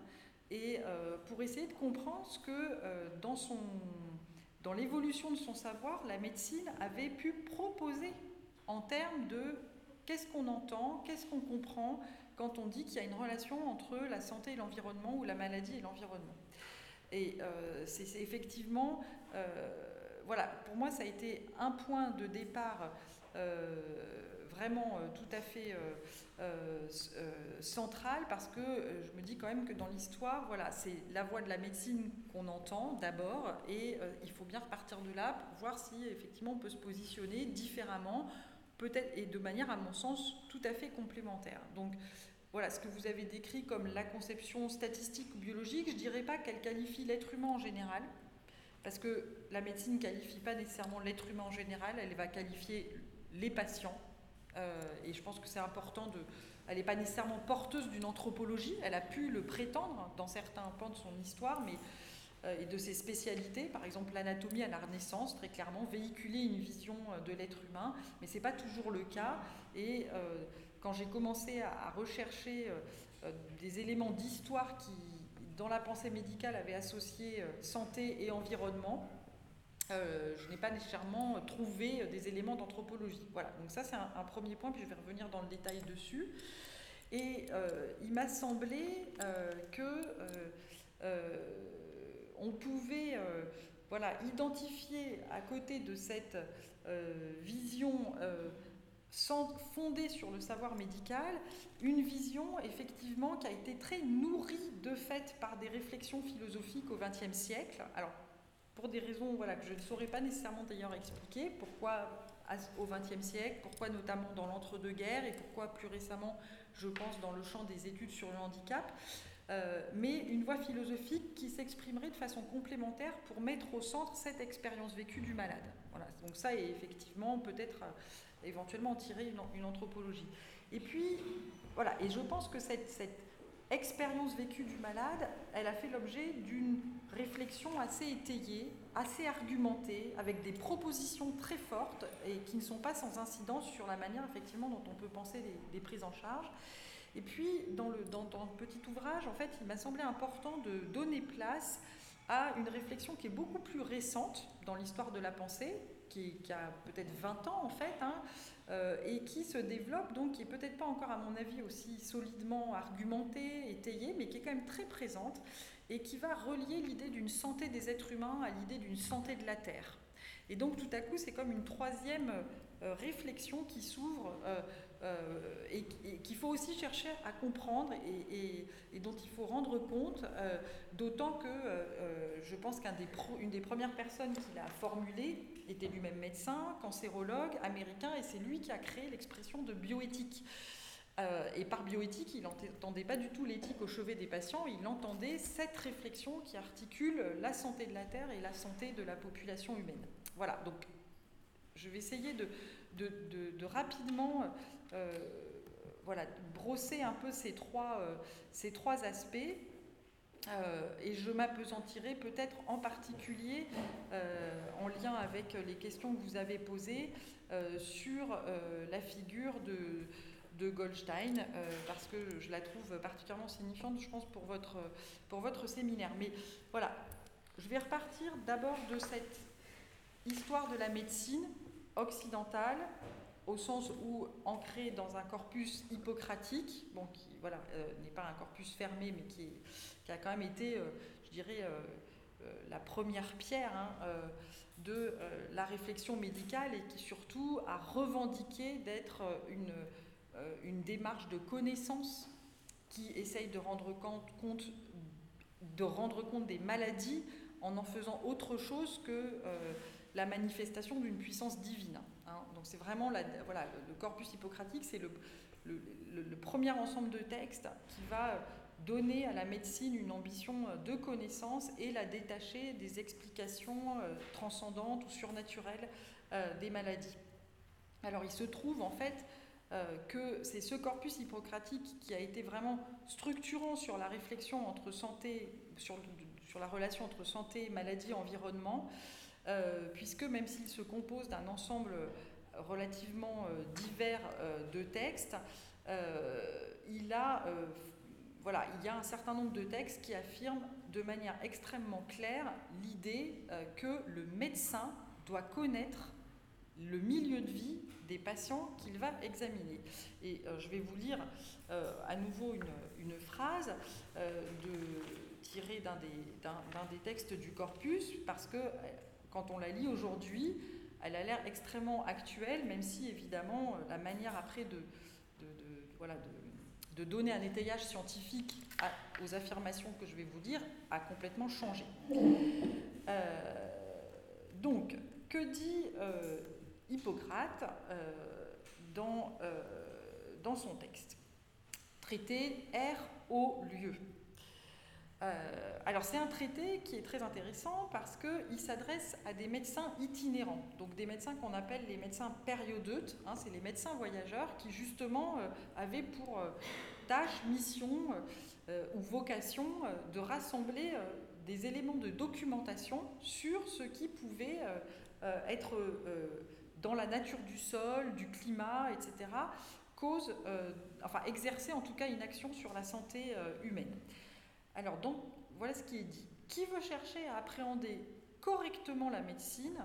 et euh, pour essayer de comprendre ce que euh, dans, son, dans l'évolution de son savoir, la médecine avait pu proposer en termes de qu'est-ce qu'on entend, qu'est-ce qu'on comprend quand on dit qu'il y a une relation entre la santé et l'environnement ou la maladie et l'environnement. Et euh, c'est, effectivement, voilà, pour moi ça a été un point de départ vraiment tout à fait euh, euh, centrale parce que euh, je me dis quand même que dans l'histoire, voilà, c'est la voix de la médecine qu'on entend d'abord et il faut bien repartir de là pour voir si effectivement on peut se positionner différemment, peut-être et de manière à mon sens tout à fait complémentaire. Donc voilà, ce que vous avez décrit comme la conception statistique ou biologique, je dirais pas qu'elle qualifie l'être humain en général, parce que la médecine ne qualifie pas nécessairement l'être humain en général, elle va qualifier les patients euh, et je pense que c'est important de. Elle n'est pas nécessairement porteuse d'une anthropologie, elle a pu le prétendre dans certains pans de son histoire, mais euh, et de ses spécialités, par exemple l'anatomie à la Renaissance, très clairement véhiculer une vision euh, de l'être humain, mais ce n'est pas toujours le cas. Et quand j'ai commencé à, rechercher des éléments d'histoire qui, dans la pensée médicale, avaient associé santé et environnement, je n'ai pas nécessairement trouvé des éléments d'anthropologie. Voilà, donc ça c'est un, premier point, puis je vais revenir dans le détail dessus. Et il m'a semblé que on pouvait voilà, identifier à côté de cette vision sans fonder sur le savoir médical, une vision effectivement qui a été très nourrie de fait par des réflexions philosophiques au XXe siècle. Alors, pour des raisons voilà, que je ne saurais pas nécessairement d'ailleurs expliquer, pourquoi au XXe siècle, pourquoi notamment dans l'entre-deux-guerres et pourquoi plus récemment, je pense, dans le champ des études sur le handicap, euh, mais une voie philosophique qui s'exprimerait de façon complémentaire pour mettre au centre cette expérience vécue du malade. Voilà, donc ça est effectivement peut-être éventuellement en tirer une, anthropologie. Et puis, voilà, et je pense que cette expérience vécue du malade, elle a fait l'objet d'une réflexion assez étayée, assez argumentée, avec des propositions très fortes et qui ne sont pas sans incidence sur la manière effectivement dont on peut penser des, prises en charge. Et puis, dans le, dans, petit ouvrage, en fait, il m'a semblé important de donner place à une réflexion qui est beaucoup plus récente dans l'histoire de la pensée, qui, a peut-être 20 ans en fait, hein, et qui se développe, donc qui est peut-être pas encore à mon avis aussi solidement argumentée, étayée, mais qui est quand même très présente, et qui va relier l'idée d'une santé des êtres humains à l'idée d'une santé de la Terre. Et donc tout à coup, c'est comme une troisième euh, réflexion qui s'ouvre euh, euh, et, qu'il faut aussi chercher à comprendre et, dont il faut rendre compte, d'autant que je pense qu'une des, premières personnes qui l'a formulé était lui-même médecin, cancérologue américain, et c'est lui qui a créé l'expression de bioéthique. et par bioéthique, il n'entendait pas du tout l'éthique au chevet des patients, il entendait cette réflexion qui articule la santé de la Terre et la santé de la population humaine. Voilà, donc je vais essayer de, de, rapidement euh, voilà, brosser un peu ces trois, euh, ces trois aspects. Euh, et je m'apesantirai peut-être en particulier en lien avec les questions que vous avez posées sur la figure de, de Goldstein, parce que je la trouve particulièrement signifiante, je pense, pour votre, pour votre séminaire. Mais voilà, je vais repartir d'abord de cette histoire de la médecine occidentale, au sens où ancrée dans un corpus hippocratique, bon, qui voilà, euh, n'est pas un corpus fermé, mais qui, qui a quand même été, euh, je dirais, euh, la première pierre hein, de la réflexion médicale et qui surtout a revendiqué d'être une, une démarche de connaissance qui essaye de rendre compte, de rendre compte des maladies en en faisant autre chose que la manifestation d'une puissance divine. Hein. Donc c'est vraiment le corpus hippocratique, c'est le, premier ensemble de textes qui va donner à la médecine une ambition de connaissance et la détacher des explications euh, transcendantes ou surnaturelles euh, des maladies. Alors il se trouve en fait euh, que c'est ce corpus hippocratique qui a été vraiment structurant sur la réflexion entre santé, sur, la relation entre santé, maladie, environnement, euh, puisque même s'il se compose d'un ensemble relativement euh, divers euh, de textes, il, a, voilà, il y a un certain nombre de textes qui affirment de manière extrêmement claire l'idée que le médecin doit connaître le milieu de vie des patients qu'il va examiner. Et je vais vous lire à nouveau une, phrase tirée d'un des, des, textes du corpus, parce que quand on la lit aujourd'hui, elle a l'air extrêmement actuelle, même si évidemment la manière après de, donner un étayage scientifique aux affirmations que je vais vous dire a complètement changé. Euh, donc, que dit euh, Hippocrate euh, dans, dans son texte? Traité R au lieu. Euh, alors c'est un traité qui est très intéressant parce qu'il s'adresse à des médecins itinérants, donc des médecins qu'on appelle les médecins périodeutes, hein, c'est les médecins voyageurs qui justement euh, avaient pour euh, tâche, mission ou vocation de rassembler des éléments de documentation sur ce qui pouvait être dans la nature du sol, du climat, etc., cause, enfin exercer en tout cas une action sur la santé humaine. Alors donc, voilà ce qui est dit. Qui veut chercher à appréhender correctement la médecine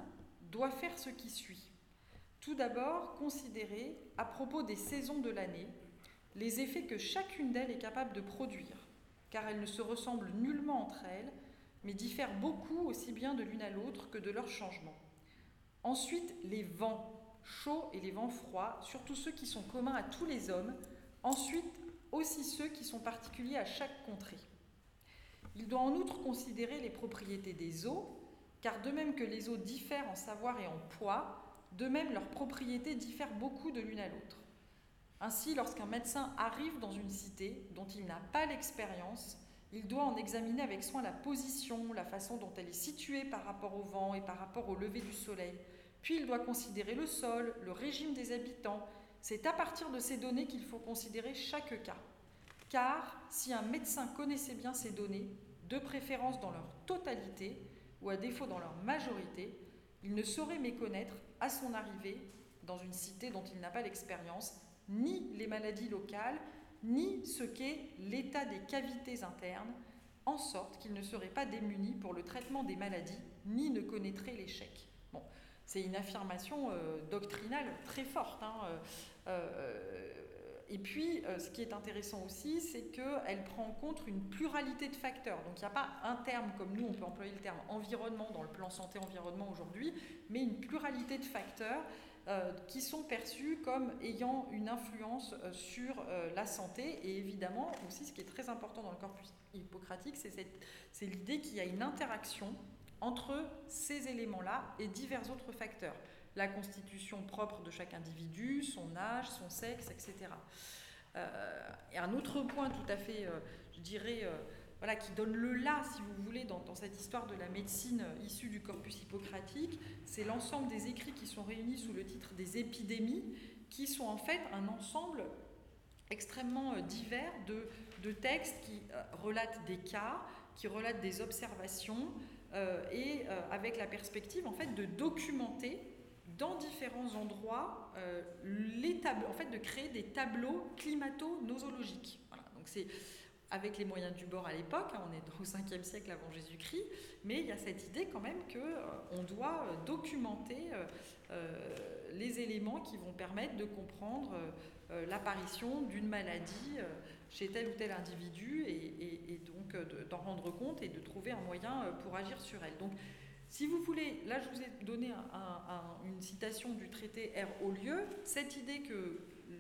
doit faire ce qui suit. Tout d'abord, considérer, à propos des saisons de l'année, les effets que chacune d'elles est capable de produire, car elles ne se ressemblent nullement entre elles, mais diffèrent beaucoup aussi bien de l'une à l'autre que de leur changement. Ensuite, les vents chauds et les vents froids, surtout ceux qui sont communs à tous les hommes, ensuite aussi ceux qui sont particuliers à chaque contrée. Il doit en outre considérer les propriétés des eaux, car de même que les eaux diffèrent en savoir et en poids, de même leurs propriétés diffèrent beaucoup de l'une à l'autre. Ainsi, lorsqu'un médecin arrive dans une cité dont il n'a pas l'expérience, il doit en examiner avec soin la position, la façon dont elle est située par rapport au vent et par rapport au lever du soleil. Puis il doit considérer le sol, le régime des habitants. C'est à partir de ces données qu'il faut considérer chaque cas. Car si un médecin connaissait bien ces données, de préférence dans leur totalité, ou à défaut dans leur majorité, il ne saurait méconnaître à son arrivée dans une cité dont il n'a pas l'expérience, ni les maladies locales, ni ce qu'est l'état des cavités internes, en sorte qu'il ne serait pas démuni pour le traitement des maladies, ni ne connaîtrait l'échec. C'est une affirmation euh, doctrinale très forte. Hein, euh, euh, et puis, ce qui est intéressant aussi, c'est qu'elle prend en compte une pluralité de facteurs. Donc, il n'y a pas un terme comme nous, on peut employer le terme environnement dans le plan santé-environnement aujourd'hui, mais une pluralité de facteurs euh, qui sont perçus comme ayant une influence euh, sur euh, la santé. Et évidemment, aussi, ce qui est très important dans le corpus hippocratique, c'est l'idée qu'il y a une interaction entre ces éléments-là et divers autres facteurs. La constitution propre de chaque individu, son âge, son sexe, etc. et un autre point tout à fait, je dirais, voilà, qui donne le là, si vous voulez, dans, cette histoire de la médecine issue du corpus hippocratique, c'est l'ensemble des écrits qui sont réunis sous le titre des épidémies, qui sont en fait un ensemble extrêmement euh, divers de, textes qui euh, relatent des cas, qui relatent des observations, euh, et avec la perspective en fait de documenter dans différents endroits les tableaux, en fait de créer des tableaux climato-nosologiques. Donc c'est avec les moyens du bord à l'époque, hein, on est au 5e siècle avant Jésus-Christ, mais il y a cette idée quand même qu'on euh, doit euh, documenter euh, les éléments qui vont permettre de comprendre l'apparition d'une maladie chez tel ou tel individu et, donc d'en rendre compte et de trouver un moyen pour agir sur elle. Donc, si vous voulez, là je vous ai donné une citation du traité R au lieu, cette idée que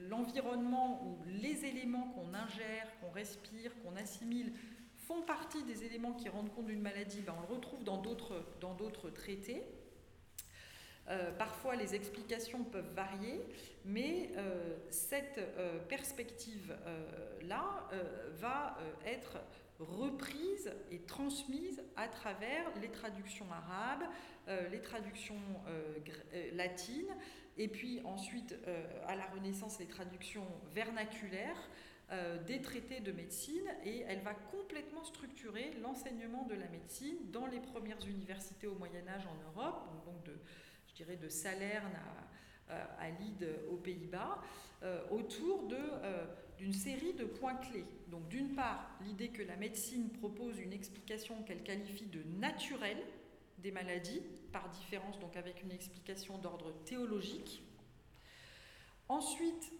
l'environnement ou les éléments qu'on ingère, qu'on respire, qu'on assimile font partie des éléments qui rendent compte d'une maladie, ben on le retrouve dans d'autres traités. Euh, parfois, les explications peuvent varier, mais euh, cette euh, perspective-là va être reprise et transmise à travers les traductions arabes, les traductions latines, et puis ensuite, euh, à la Renaissance, les traductions vernaculaires euh, des traités de médecine, et elle va complètement structurer l'enseignement de la médecine dans les premières universités au Moyen Âge en Europe, donc de, je de Salerne à, euh, à aux Pays-Bas, autour d'une série de points clés. Donc d'une part, l'idée que la médecine propose une explication qu'elle qualifie de naturelle, des maladies, par différence, donc avec une explication d'ordre théologique. Ensuite,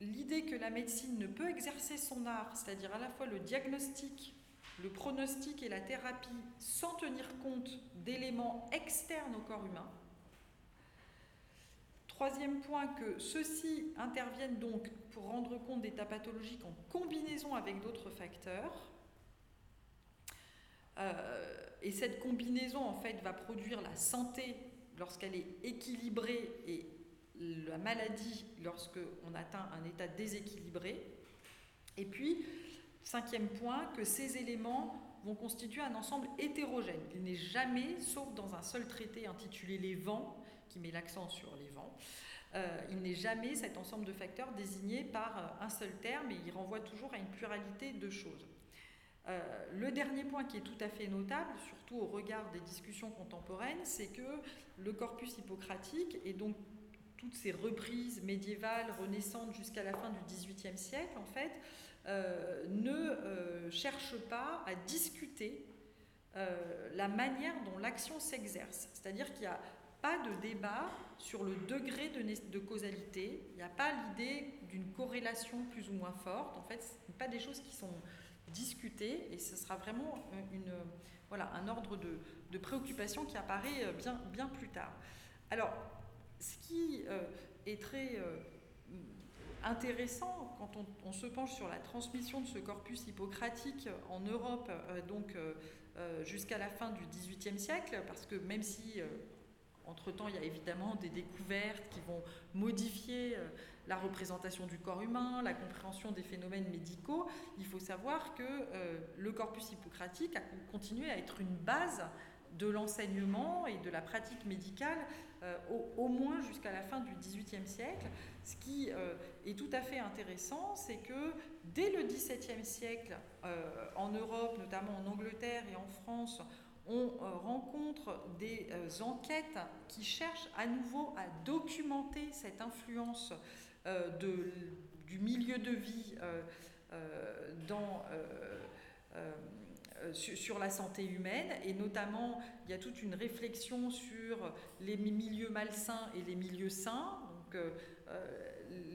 l'idée que la médecine ne peut exercer son art, c'est-à-dire à la fois le diagnostic, le pronostic et la thérapie, sans tenir compte d'éléments externes au corps humain. Troisième point, que ceux-ci interviennent donc pour rendre compte d'états pathologiques en combinaison avec d'autres facteurs. Euh, et cette combinaison, en fait, va produire la santé lorsqu'elle est équilibrée et la maladie lorsqu'on atteint un état déséquilibré. Et puis, cinquième point, que ces éléments vont constituer un ensemble hétérogène. Il n'est jamais, sauf dans un seul traité intitulé Les vents, qui met l'accent sur les vents, euh, il n'est jamais cet ensemble de facteurs désigné par un seul terme et il renvoie toujours à une pluralité de choses. Euh, le dernier point qui est tout à fait notable, surtout au regard des discussions contemporaines, c'est que le corpus hippocratique et donc toutes ces reprises médiévales, renaissantes jusqu'à la fin du XVIIIe siècle, en fait, euh, ne euh, cherchent pas à discuter la manière dont l'action s'exerce. C'est-à-dire qu'il n'y a pas de débat sur le degré de, causalité, il n'y a pas l'idée d'une corrélation plus ou moins forte. En fait, ce n'est pas des choses qui sont discutées et ce sera vraiment une, voilà, un ordre de, préoccupation qui apparaît bien, bien plus tard. Alors, ce qui est très intéressant quand on, se penche sur la transmission de ce corpus hippocratique en Europe, euh, donc euh, euh, jusqu'à la fin du XVIIIe siècle, parce que même si entre-temps il y a évidemment des découvertes qui vont modifier la représentation du corps humain, la compréhension des phénomènes médicaux, il faut savoir que le corpus hippocratique a continué à être une base de l'enseignement et de la pratique médicale au, moins jusqu'à la fin du XVIIIe siècle. Ce qui euh, est tout à fait intéressant, c'est que dès le XVIIe siècle, euh, en Europe, notamment en Angleterre et en France, on euh, rencontre des enquêtes qui cherchent à nouveau à documenter cette influence de, du milieu de vie sur, la santé humaine. Et notamment, il y a toute une réflexion sur les milieux malsains et les milieux sains. Donc, euh,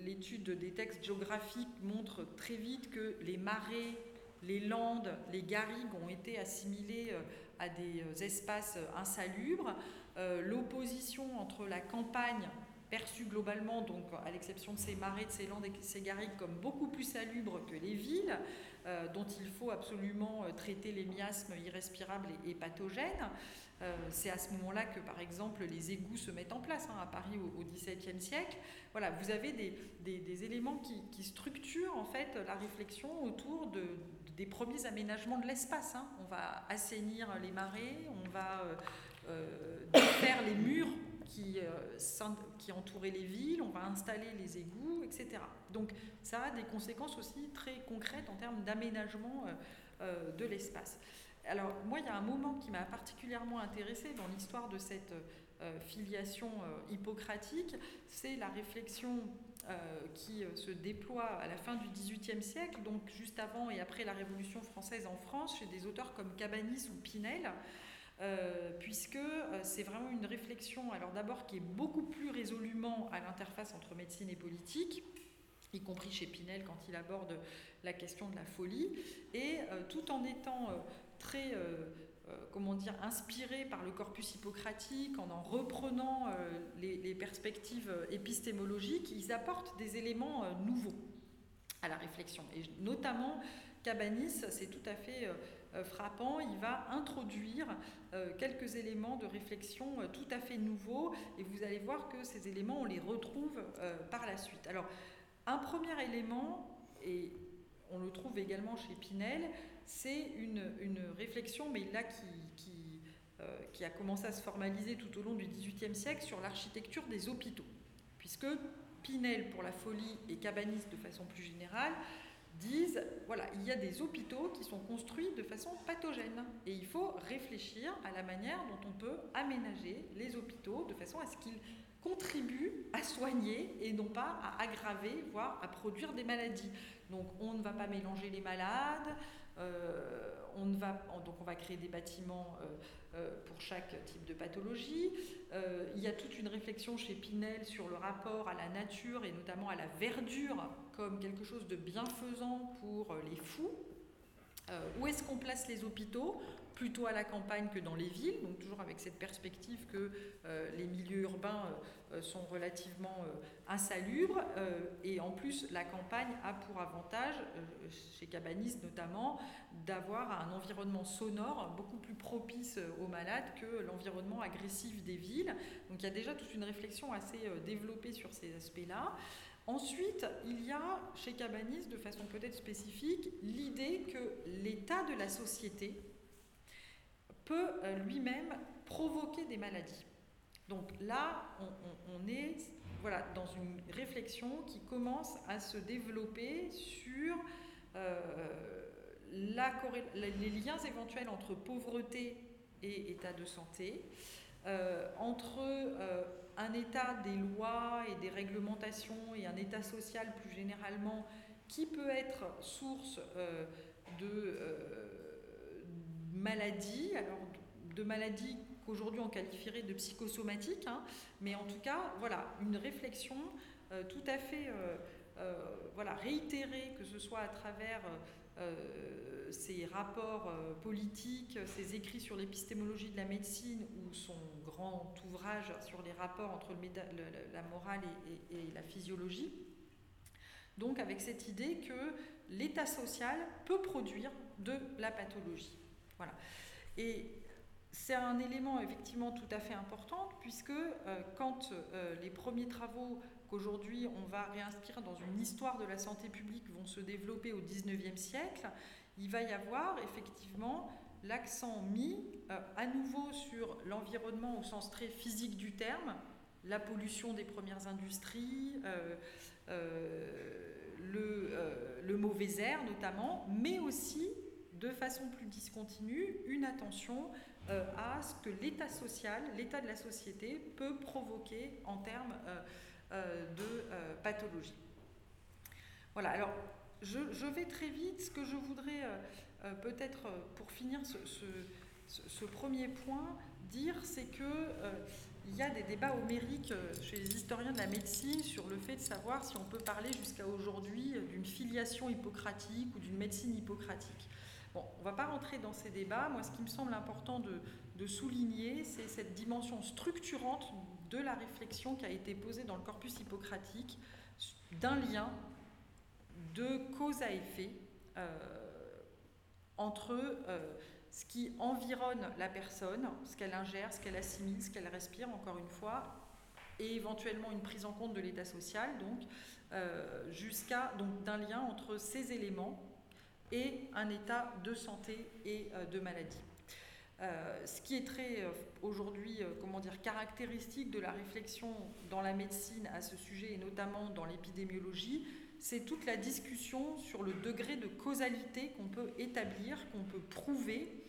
l'étude des textes géographiques montre très vite que les marais, les landes, les garrigues ont été assimilés euh, à des euh, espaces insalubres. L'opposition entre la campagne perçue globalement, donc à l'exception de ces marais, de ces landes et de ces garrigues, comme beaucoup plus salubres que les villes, dont il faut absolument traiter les miasmes irrespirables et pathogènes. Euh, c'est à ce moment-là que, par exemple, les égouts se mettent en place hein, à Paris au XVIIe siècle. Voilà, vous avez des, éléments qui, structurent en fait la réflexion autour de, des premiers aménagements de l'espace. Hein. On va assainir les marais, on va euh, euh les murs qui, euh, qui entouraient les villes, on va installer les égouts, etc. Donc ça a des conséquences aussi très concrètes en termes d'aménagement de l'espace. Alors moi, il y a un moment qui m'a particulièrement intéressée dans l'histoire de cette euh, filiation euh, hippocratique, c'est la réflexion euh, qui se déploie à la fin du XVIIIe siècle, donc juste avant et après la Révolution française en France, chez des auteurs comme Cabanis ou Pinel. puisque c'est vraiment une réflexion, alors d'abord qui est beaucoup plus résolument à l'interface entre médecine et politique, y compris chez Pinel quand il aborde la question de la folie, et tout en étant très, euh, euh, comment dire, inspiré par le corpus hippocratique, en en reprenant euh, les, perspectives épistémologiques, ils apportent des éléments nouveaux à la réflexion. Et notamment, Cabanis, c'est tout à fait frappant, il va introduire quelques éléments de réflexion tout à fait nouveaux, et vous allez voir que ces éléments, on les retrouve par la suite. Alors, un premier élément, et on le trouve également chez Pinel, c'est une, réflexion, mais là euh, qui, a commencé à se formaliser tout au long du XVIIIe siècle sur l'architecture des hôpitaux. Puisque Pinel pour la folie et Cabanis de façon plus générale disent voilà, il y a des hôpitaux qui sont construits de façon pathogène et il faut réfléchir à la manière dont on peut aménager les hôpitaux de façon à ce qu'ils contribuent à soigner et non pas à aggraver, voire à produire des maladies. Donc on ne va pas mélanger les malades, euh, on, va, donc on va créer des bâtiments euh, euh, pour chaque type de pathologie. il y a toute une réflexion chez Pinel sur le rapport à la nature et notamment à la verdure comme quelque chose de bienfaisant pour les fous. où est-ce qu'on place les hôpitaux? Plutôt à la campagne que dans les villes, donc toujours avec cette perspective que euh, les milieux urbains euh, euh, sont relativement insalubres. et en plus, la campagne a pour avantage, chez Cabanis notamment, d'avoir un environnement sonore beaucoup plus propice aux malades que l'environnement agressif des villes. Donc il y a déjà toute une réflexion assez développée sur ces aspects-là. Ensuite, il y a chez Cabanis, de façon peut-être spécifique, l'idée que l'état de la société, peut euh, lui-même provoquer des maladies. Donc là, on, est voilà, dans une réflexion qui commence à se développer sur euh, les liens éventuels entre pauvreté et état de santé, euh, entre un état des lois et des réglementations et un état social plus généralement qui peut être source de maladies, alors de maladies qu'aujourd'hui on qualifierait de psychosomatiques, hein, mais en tout cas, voilà, une réflexion tout à fait voilà, réitérée, que ce soit à travers ses rapports politiques, ses écrits sur l'épistémologie de la médecine ou son grand ouvrage sur les rapports entre la morale et, la physiologie. Donc avec cette idée que l'état social peut produire de la pathologie. Voilà. Et c'est un élément effectivement tout à fait important puisque euh, quand euh, les premiers travaux qu'aujourd'hui on va réinscrire dans une histoire de la santé publique vont se développer au 19e siècle, il va y avoir effectivement l'accent mis euh, à nouveau sur l'environnement au sens très physique du terme, la pollution des premières industries, le, le mauvais air notamment, mais aussi de façon plus discontinue une attention euh, à ce que l'état social, l'état de la société peut provoquer en termes euh, euh, de pathologie. Voilà, alors je, vais très vite. Ce que je voudrais peut-être pour finir ce, premier point dire, c'est que il y a des débats homériques chez les historiens de la médecine sur le fait de savoir si on peut parler jusqu'à aujourd'hui d'une filiation hippocratique ou d'une médecine hippocratique on ne va pas rentrer dans ces débats. Moi, ce qui me semble important de, souligner, c'est cette dimension structurante de la réflexion qui a été posée dans le corpus hippocratique d'un lien de cause à effet euh, entre euh, ce qui environne la personne, ce qu'elle ingère, ce qu'elle assimile, ce qu'elle respire, encore une fois, et éventuellement une prise en compte de l'état social, donc euh, jusqu'à donc d'un lien entre ces éléments et un état de santé et euh, de maladie. Euh, ce qui est très euh, aujourd'hui, comment dire, caractéristique de la réflexion dans la médecine à ce sujet et notamment dans l'épidémiologie, c'est toute la discussion sur le degré de causalité qu'on peut établir, qu'on peut prouver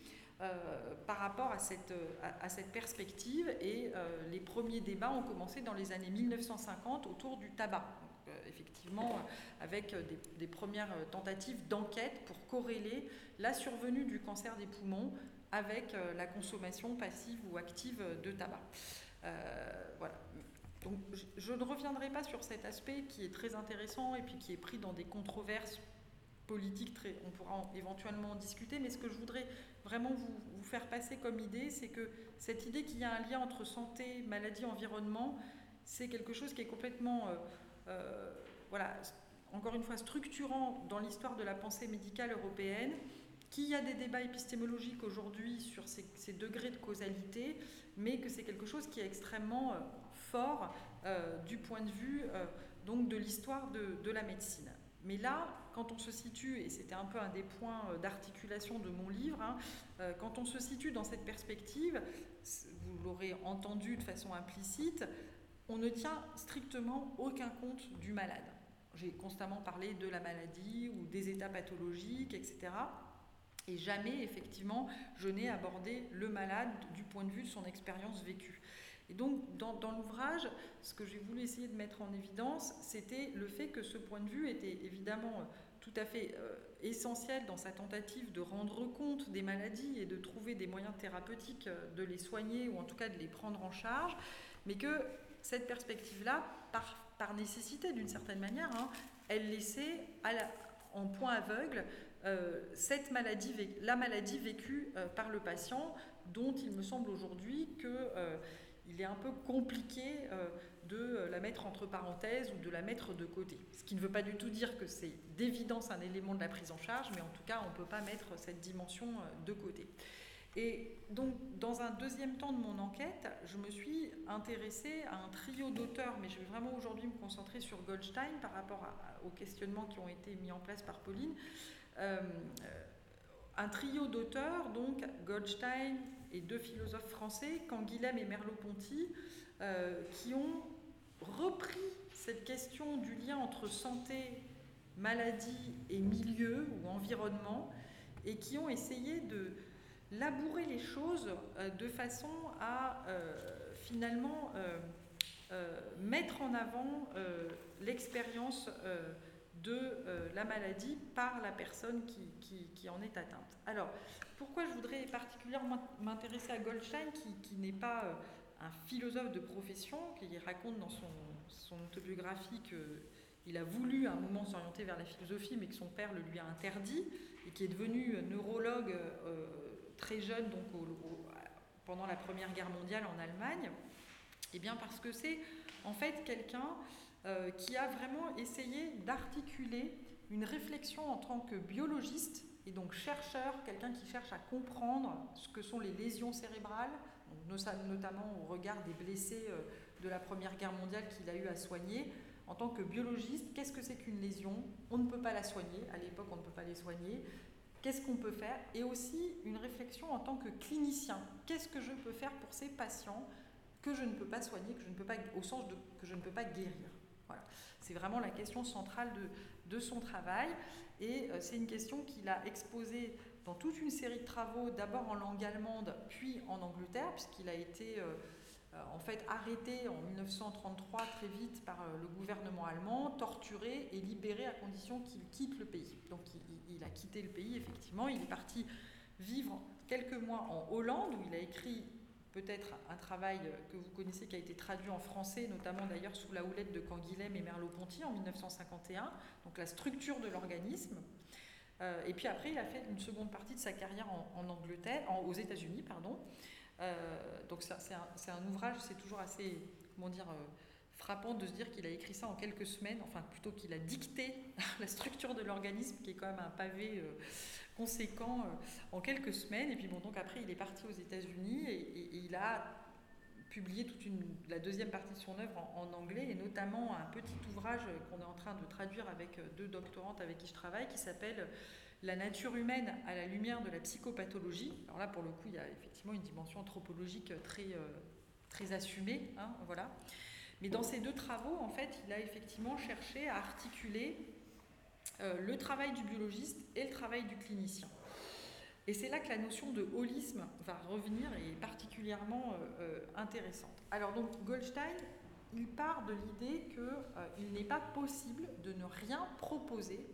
par rapport à cette, à, cette perspective. Et les premiers débats ont commencé dans les années 1950 autour du tabac effectivement, avec des, premières tentatives d'enquête pour corréler la survenue du cancer des poumons avec euh, la consommation passive ou active de tabac. Euh, voilà. Donc, je, ne reviendrai pas sur cet aspect qui est très intéressant et puis qui est pris dans des controverses politiques, on pourra éventuellement en discuter, mais ce que je voudrais vraiment vous, faire passer comme idée, c'est que cette idée qu'il y a un lien entre santé, maladie, environnement, c'est quelque chose qui est complètement euh, euh, voilà, encore une fois, structurant dans l'histoire de la pensée médicale européenne, qu'il y a des débats épistémologiques aujourd'hui sur ces, degrés de causalité, mais que c'est quelque chose qui est extrêmement euh, fort euh, du point de vue donc de l'histoire de, la médecine. Mais là, quand on se situe, et c'était un peu un des points d'articulation de mon livre, hein, quand on se situe dans cette perspective, vous l'aurez entendu de façon implicite, on ne tient strictement aucun compte du malade. J'ai constamment parlé de la maladie ou des états pathologiques, etc. Et jamais, effectivement, je n'ai abordé le malade du point de vue de son expérience vécue. Et donc, dans, l'ouvrage, ce que j'ai voulu essayer de mettre en évidence, c'était le fait que ce point de vue était évidemment euh, tout à fait euh, essentiel dans sa tentative de rendre compte des maladies et de trouver des moyens thérapeutiques euh, de les soigner ou en tout cas de les prendre en charge, mais que cette perspective-là, par, nécessité d'une certaine manière, hein, elle laissait en point aveugle euh, cette maladie, la maladie vécue euh, par le patient, dont il me semble aujourd'hui qu'il euh, est un peu compliqué de la mettre entre parenthèses ou de la mettre de côté. Ce qui ne veut pas du tout dire que c'est d'évidence un élément de la prise en charge, mais en tout cas, on ne peut pas mettre cette dimension de côté. Et donc, dans un deuxième temps de mon enquête, je me suis intéressée à un trio d'auteurs, mais je vais vraiment aujourd'hui me concentrer sur Goldstein par rapport aux questionnements qui ont été mis en place par Pauline. Euh, un trio d'auteurs, donc Goldstein et deux philosophes français, Canguilhem et Merleau-Ponty, euh, qui ont repris cette question du lien entre santé, maladie et milieu ou environnement, et qui ont essayé de labourer les choses euh, de façon à euh, finalement euh, mettre en avant l'expérience de la maladie par la personne qui, en est atteinte. Alors, pourquoi je voudrais particulièrement m'intéresser à Goldstein, qui, n'est pas un philosophe de profession, qui raconte dans son, son autobiographie qu'il a voulu à un moment s'orienter vers la philosophie, mais que son père le lui a interdit, et qui est devenu neurologue très jeune, donc pendant la Première Guerre mondiale en Allemagne, Eh bien parce que c'est en fait quelqu'un euh, qui a vraiment essayé d'articuler une réflexion en tant que biologiste et donc chercheur, quelqu'un qui cherche à comprendre ce que sont les lésions cérébrales, notamment au regard des blessés euh, de la Première Guerre mondiale qu'il a eu à soigner. En tant que biologiste, qu'est-ce que c'est qu'une lésion? On ne peut pas la soigner, à l'époque on ne peut pas les soigner. Qu'est-ce qu'on peut faire Et aussi une réflexion en tant que clinicien. Qu'est-ce que je peux faire pour ces patients que je ne peux pas soigner, que je ne peux pas, au sens de que je ne peux pas guérir? C'est vraiment la question centrale de, son travail. Et euh, c'est une question qu'il a exposée dans toute une série de travaux, d'abord en langue allemande, puis en Angleterre, puisqu'il a été euh, en fait arrêté en 1933 très vite par le gouvernement allemand, torturé et libéré à condition qu'il quitte le pays. Donc il, il, a quitté le pays, effectivement. Il est parti vivre quelques mois en Hollande, où il a écrit peut-être un travail que vous connaissez qui a été traduit en français, notamment d'ailleurs sous la houlette de Canguilhem et Merleau-Ponty en 1951, donc la structure de l'organisme. Euh, et puis après, il a fait une seconde partie de sa carrière en, Angleterre, aux États-Unis, pardon. Euh, donc c'est un, ouvrage, c'est toujours assez, comment dire, euh, frappant de se dire qu'il a écrit ça en quelques semaines, enfin plutôt qu'il a dicté <laughs> la structure de l'organisme, qui est quand même un pavé conséquent euh, en quelques semaines. Et puis bon, donc après, il est parti aux États-Unis et, il a publié toute la deuxième partie de son œuvre en, anglais et notamment un petit ouvrage qu'on est en train de traduire avec deux doctorantes avec qui je travaille qui s'appelle La nature humaine à la lumière de la psychopathologie. Alors là, pour le coup, il y a effectivement une dimension anthropologique très, euh, assumée. Hein, voilà. Mais dans ces deux travaux, en fait, il a effectivement cherché à articuler euh, le travail du biologiste et le travail du clinicien. Et c'est là que la notion de holisme va revenir et est particulièrement euh, intéressante. Alors donc Goldstein, il part de l'idée qu'il n'est pas possible de ne rien proposer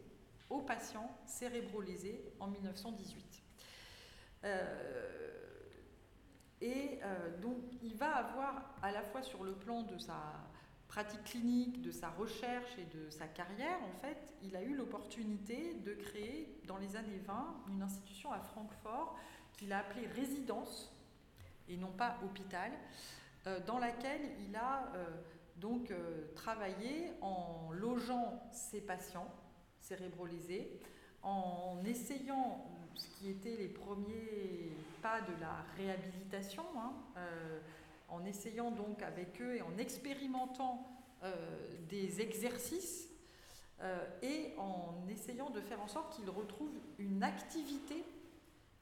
aux patients cérébrolésés en 1918. et donc il va avoir à la fois sur le plan de sa pratique clinique, de sa recherche et de sa carrière, en fait, il a eu l'opportunité de créer dans les années 20 une institution à Francfort qu'il a appelée résidence et non pas hôpital, euh, dans laquelle il a euh, donc euh, travaillé en logeant ses patients cérébrolésés, en essayant ce qui était les premiers pas de la réhabilitation. Hein, en essayant donc avec eux et en expérimentant euh, des exercices euh, et en essayant de faire en sorte qu'ils retrouvent une activité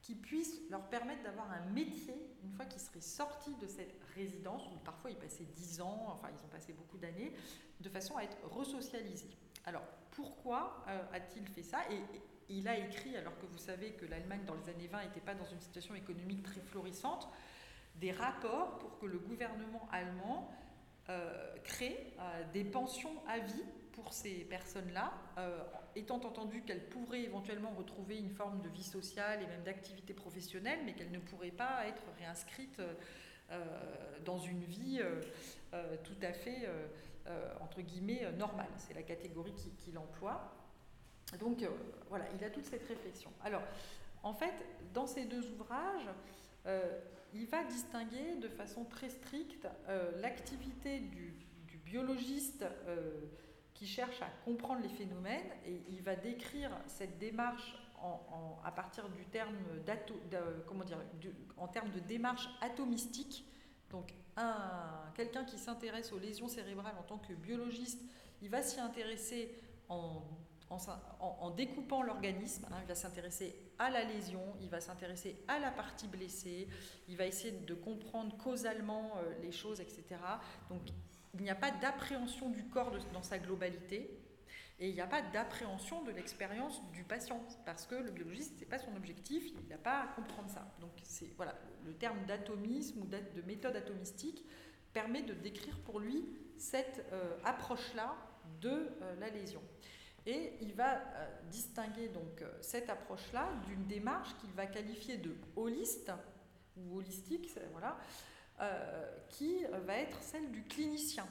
qui puisse leur permettre d'avoir un métier une fois qu'ils seraient sortis de cette résidence, où parfois ils passaient 10 ans, enfin ils ont passé beaucoup d'années, de façon à être resocialisés. Alors pourquoi euh, a-t-il fait ça et, il a écrit, alors que vous savez que l'Allemagne dans les années 20 n'était pas dans une situation économique très florissante, des rapports pour que le gouvernement allemand euh, crée euh, des pensions à vie pour ces personnes-là, étant entendu qu'elles pourraient éventuellement retrouver une forme de vie sociale et même d'activité professionnelle, mais qu'elles ne pourraient pas être réinscrites dans une vie tout à fait, entre guillemets, normale. C'est la catégorie qu'il emploie. Donc voilà, il a toute cette réflexion. Alors, en fait, dans ces deux ouvrages, il va distinguer de façon très stricte euh, l'activité du, biologiste euh, qui cherche à comprendre les phénomènes et il va décrire cette démarche à partir du terme comment dire, en termes de démarche atomistique. Donc quelqu'un qui s'intéresse aux lésions cérébrales en tant que biologiste, il va s'y intéresser en en, découpant l'organisme. Hein, il va s'intéresser à la lésion, il va s'intéresser à la partie blessée, il va essayer de comprendre causalement euh, les choses, etc. Donc il n'y a pas d'appréhension du corps dans sa globalité. Et il n'y a pas d'appréhension de l'expérience du patient, parce que le biologiste, ce n'est pas son objectif, il n'a pas à comprendre ça. Donc c'est voilà, le terme d'atomisme ou de méthode atomistique permet de décrire pour lui cette euh, approche-là de euh, la lésion. Et il va distinguer donc cette approche-là d'une démarche qu'il va qualifier de holiste ou holistique, voilà, qui va être celle du clinicien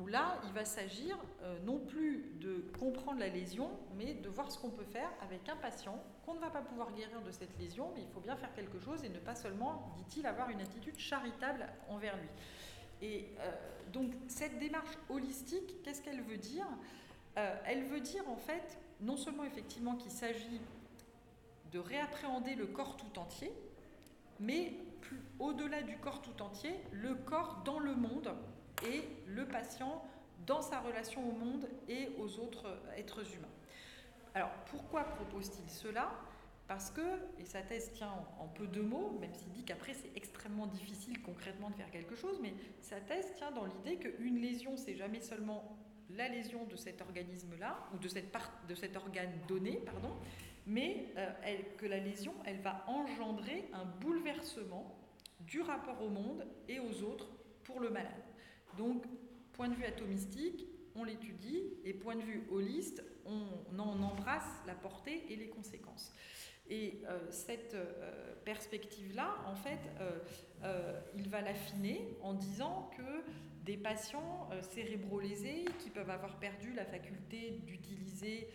où là, il va s'agir euh, non plus de comprendre la lésion, mais de voir ce qu'on peut faire avec un patient qu'on ne va pas pouvoir guérir de cette lésion, mais il faut bien faire quelque chose et ne pas seulement, dit-il, avoir une attitude charitable envers lui. Et euh, donc, cette démarche holistique, qu'est-ce qu'elle veut dire? Euh, Elle veut dire, en fait, non seulement effectivement qu'il s'agit de réappréhender le corps tout entier, mais au-delà du corps tout entier, le corps dans le monde et le patient dans sa relation au monde et aux autres êtres humains. Alors pourquoi propose-t-il cela? Parce que, et sa thèse tient en, peu de mots, même s'il dit qu'après c'est extrêmement difficile concrètement de faire quelque chose, mais sa thèse tient dans l'idée qu'une lésion, c'est jamais seulement la lésion de cet organisme-là, ou de, cet organe donné, pardon, mais euh, que la lésion, elle va engendrer un bouleversement du rapport au monde et aux autres pour le malade. Donc, point de vue atomistique, on l'étudie, et point de vue holiste, on embrasse la portée et les conséquences. Et euh, cette euh, perspective-là, en fait, euh, il va l'affiner en disant que des patients cérébrolésés qui peuvent avoir perdu la faculté d'utiliser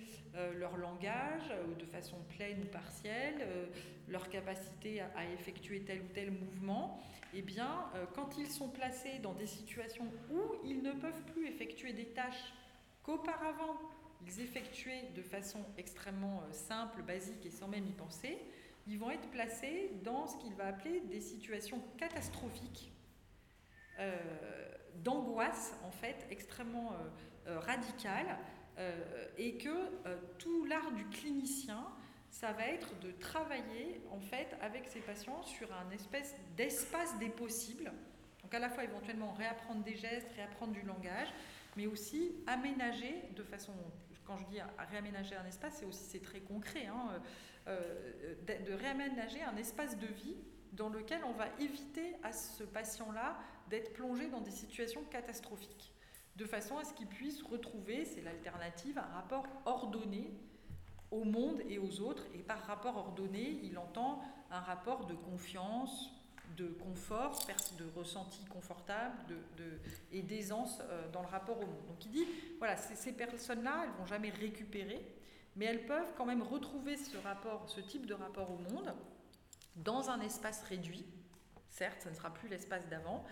leur langage de façon pleine ou partielle, leur capacité à effectuer tel ou tel mouvement, eh bien, euh, quand ils sont placés dans des situations où ils ne peuvent plus effectuer des tâches qu'auparavant ils effectuaient de façon extrêmement euh, simple, basique et sans même y penser, ils vont être placés dans ce qu'il va appeler des situations catastrophiques, euh, d'angoisse en fait extrêmement radicale, et que tout l'art du clinicien ça va être de travailler en fait avec ces patients sur un espèce d'espace des possibles. Donc à la fois éventuellement réapprendre des gestes, réapprendre du langage, mais aussi aménager de façon, quand je dis réaménager un espace, c'est aussi c'est très concret, hein, euh, de réaménager un espace de vie dans lequel on va éviter à ce patient-là d'être plongé dans des situations catastrophiques, de façon à ce qu'il puisse retrouver, c'est l'alternative, un rapport ordonné au monde et aux autres. Et par rapport ordonné, il entend un rapport de confiance, de confort, de ressenti confortable et d'aisance euh, dans le rapport au monde. Donc il dit, voilà, ces personnes-là, elles vont jamais récupérer, mais elles peuvent quand même retrouver ce rapport, ce type de rapport au monde dans un espace réduit. Certes, ça ne sera plus l'espace d'avant,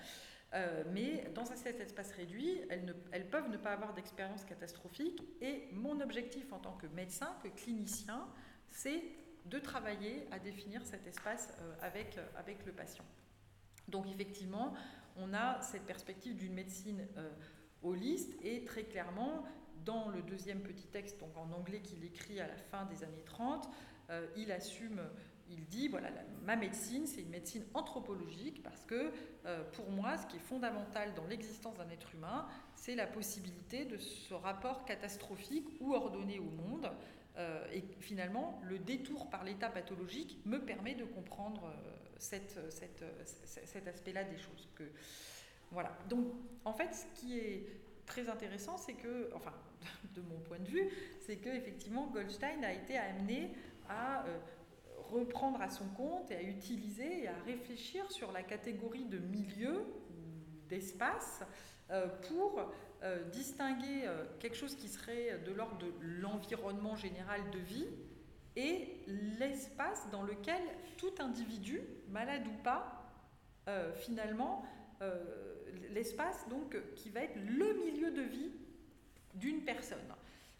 euh, mais dans cet espace réduit, elles, peuvent ne pas avoir d'expérience catastrophique. Et mon objectif en tant que médecin, que clinicien, c'est de travailler à définir cet espace euh, avec, euh, avec le patient. Donc effectivement, on a cette perspective d'une médecine holiste et très clairement, dans le deuxième petit texte, donc en anglais qu'il écrit à la fin des années 30, il assume il dit, voilà, ma médecine, c'est une médecine anthropologique parce que euh, pour moi, ce qui est fondamental dans l'existence d'un être humain, c'est la possibilité de ce rapport catastrophique ou ordonné au monde. Euh, et finalement, le détour par l'état pathologique me permet de comprendre euh, cet aspect-là des choses. Que, voilà. Donc, en fait, ce qui est très intéressant, c'est que, enfin, <laughs> de mon point de vue, c'est que effectivement Goldstein a été amené à reprendre à son compte et à utiliser et à réfléchir sur la catégorie de milieu, d'espace, euh, pour euh, distinguer euh, quelque chose qui serait de l'ordre de l'environnement général de vie et l'espace dans lequel tout individu, malade ou pas, finalement, l'espace donc qui va être le milieu de vie d'une personne.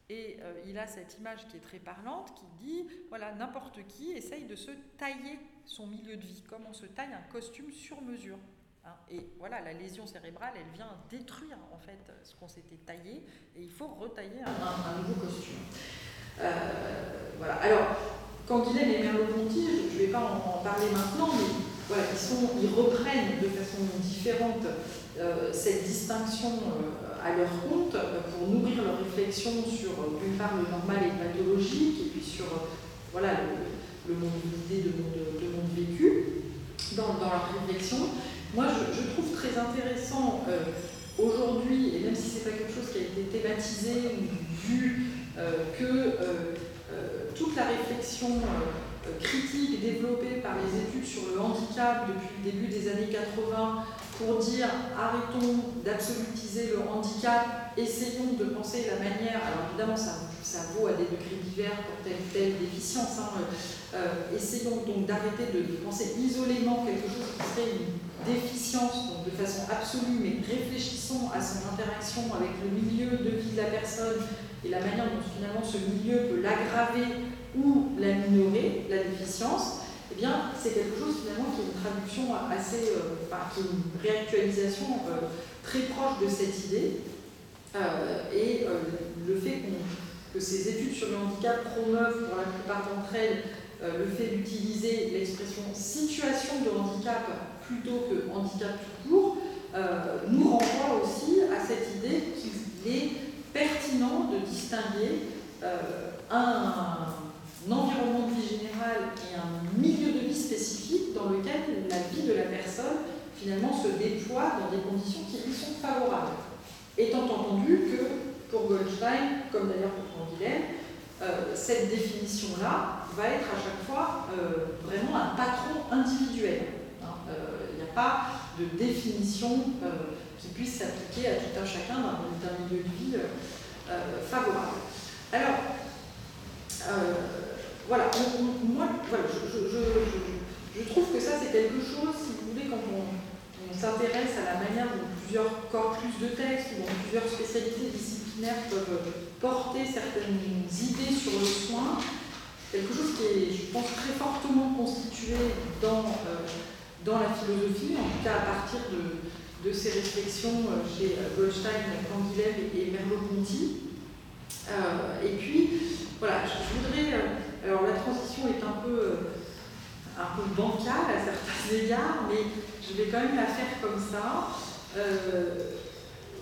Et euh, il a cette image qui est très parlante qui dit voilà, n'importe qui essaye de se tailler son milieu de vie, comme on se taille un costume sur mesure. Hein. Et voilà, la lésion cérébrale, elle vient détruire en fait ce qu'on s'était taillé, et il faut retailler un, nouveau costume. Euh, voilà. Alors, quand il et Merleau-Ponty, je ne vais pas en, parler maintenant, mais voilà, ils reprennent de façon différente euh, cette distinction à leur compte pour nourrir leur réflexion sur, d'une part, le normal et le pathologique, et puis sur voilà, le, monde d'idées, le monde, monde vécu, dans, dans, leur réflexion. Moi, je, trouve très intéressant euh, aujourd'hui, et même si ce n'est pas quelque chose qui a été thématisé ou vu que toute la réflexion critique développée par les études sur le handicap depuis le début des années 80 pour dire arrêtons d'absolutiser le handicap, essayons de penser la manière, alors évidemment ça, vaut à des degrés divers pour telle ou telle déficience, hein, euh, essayons donc d'arrêter de, penser isolément quelque chose qui serait une déficience de façon absolue, mais réfléchissons à son interaction avec le milieu de vie de la personne et la manière dont finalement ce milieu peut l'aggraver ou la minorer, la déficience eh c'est quelque chose finalement qui est une traduction assez, euh, enfin, qui est une réactualisation euh, très proche de cette idée. Euh, et le fait que ces études sur le handicap promeuvent pour la plupart d'entre elles le fait d'utiliser l'expression situation de handicap plutôt que handicap tout court, nous renvoie aussi à cette idée qu'il est pertinent de distinguer un environnement de vie général et un milieu de vie spécifique dans lequel la vie de la personne finalement se déploie dans des conditions qui lui sont favorables. Étant entendu que pour Goldstein, comme d'ailleurs pour Canguilhem, euh, cette définition-là va être à chaque fois euh, vraiment un patron individuel. Hein. Euh, il n'y a pas de définition qui puisse s'appliquer à tout un chacun d'un milieu de vie favorable. Alors, voilà, moi, voilà, je, je, je, trouve que ça, c'est quelque chose, si vous voulez, quand on, s'intéresse à la manière dont plusieurs corpus de textes ou plusieurs spécialités disciplinaires peuvent porter certaines idées sur le soin, quelque chose qui est, je pense, très fortement constitué dans, euh, dans la philosophie, en tout cas à partir de, de ces réflexions euh, chez euh, Goldstein, Canguilhem et Merleau-Ponty. Et puis, voilà, je voudrais alors la transition est un peu, euh, un peu bancale à certains <laughs> égards, mais je vais quand même la faire comme ça. Euh,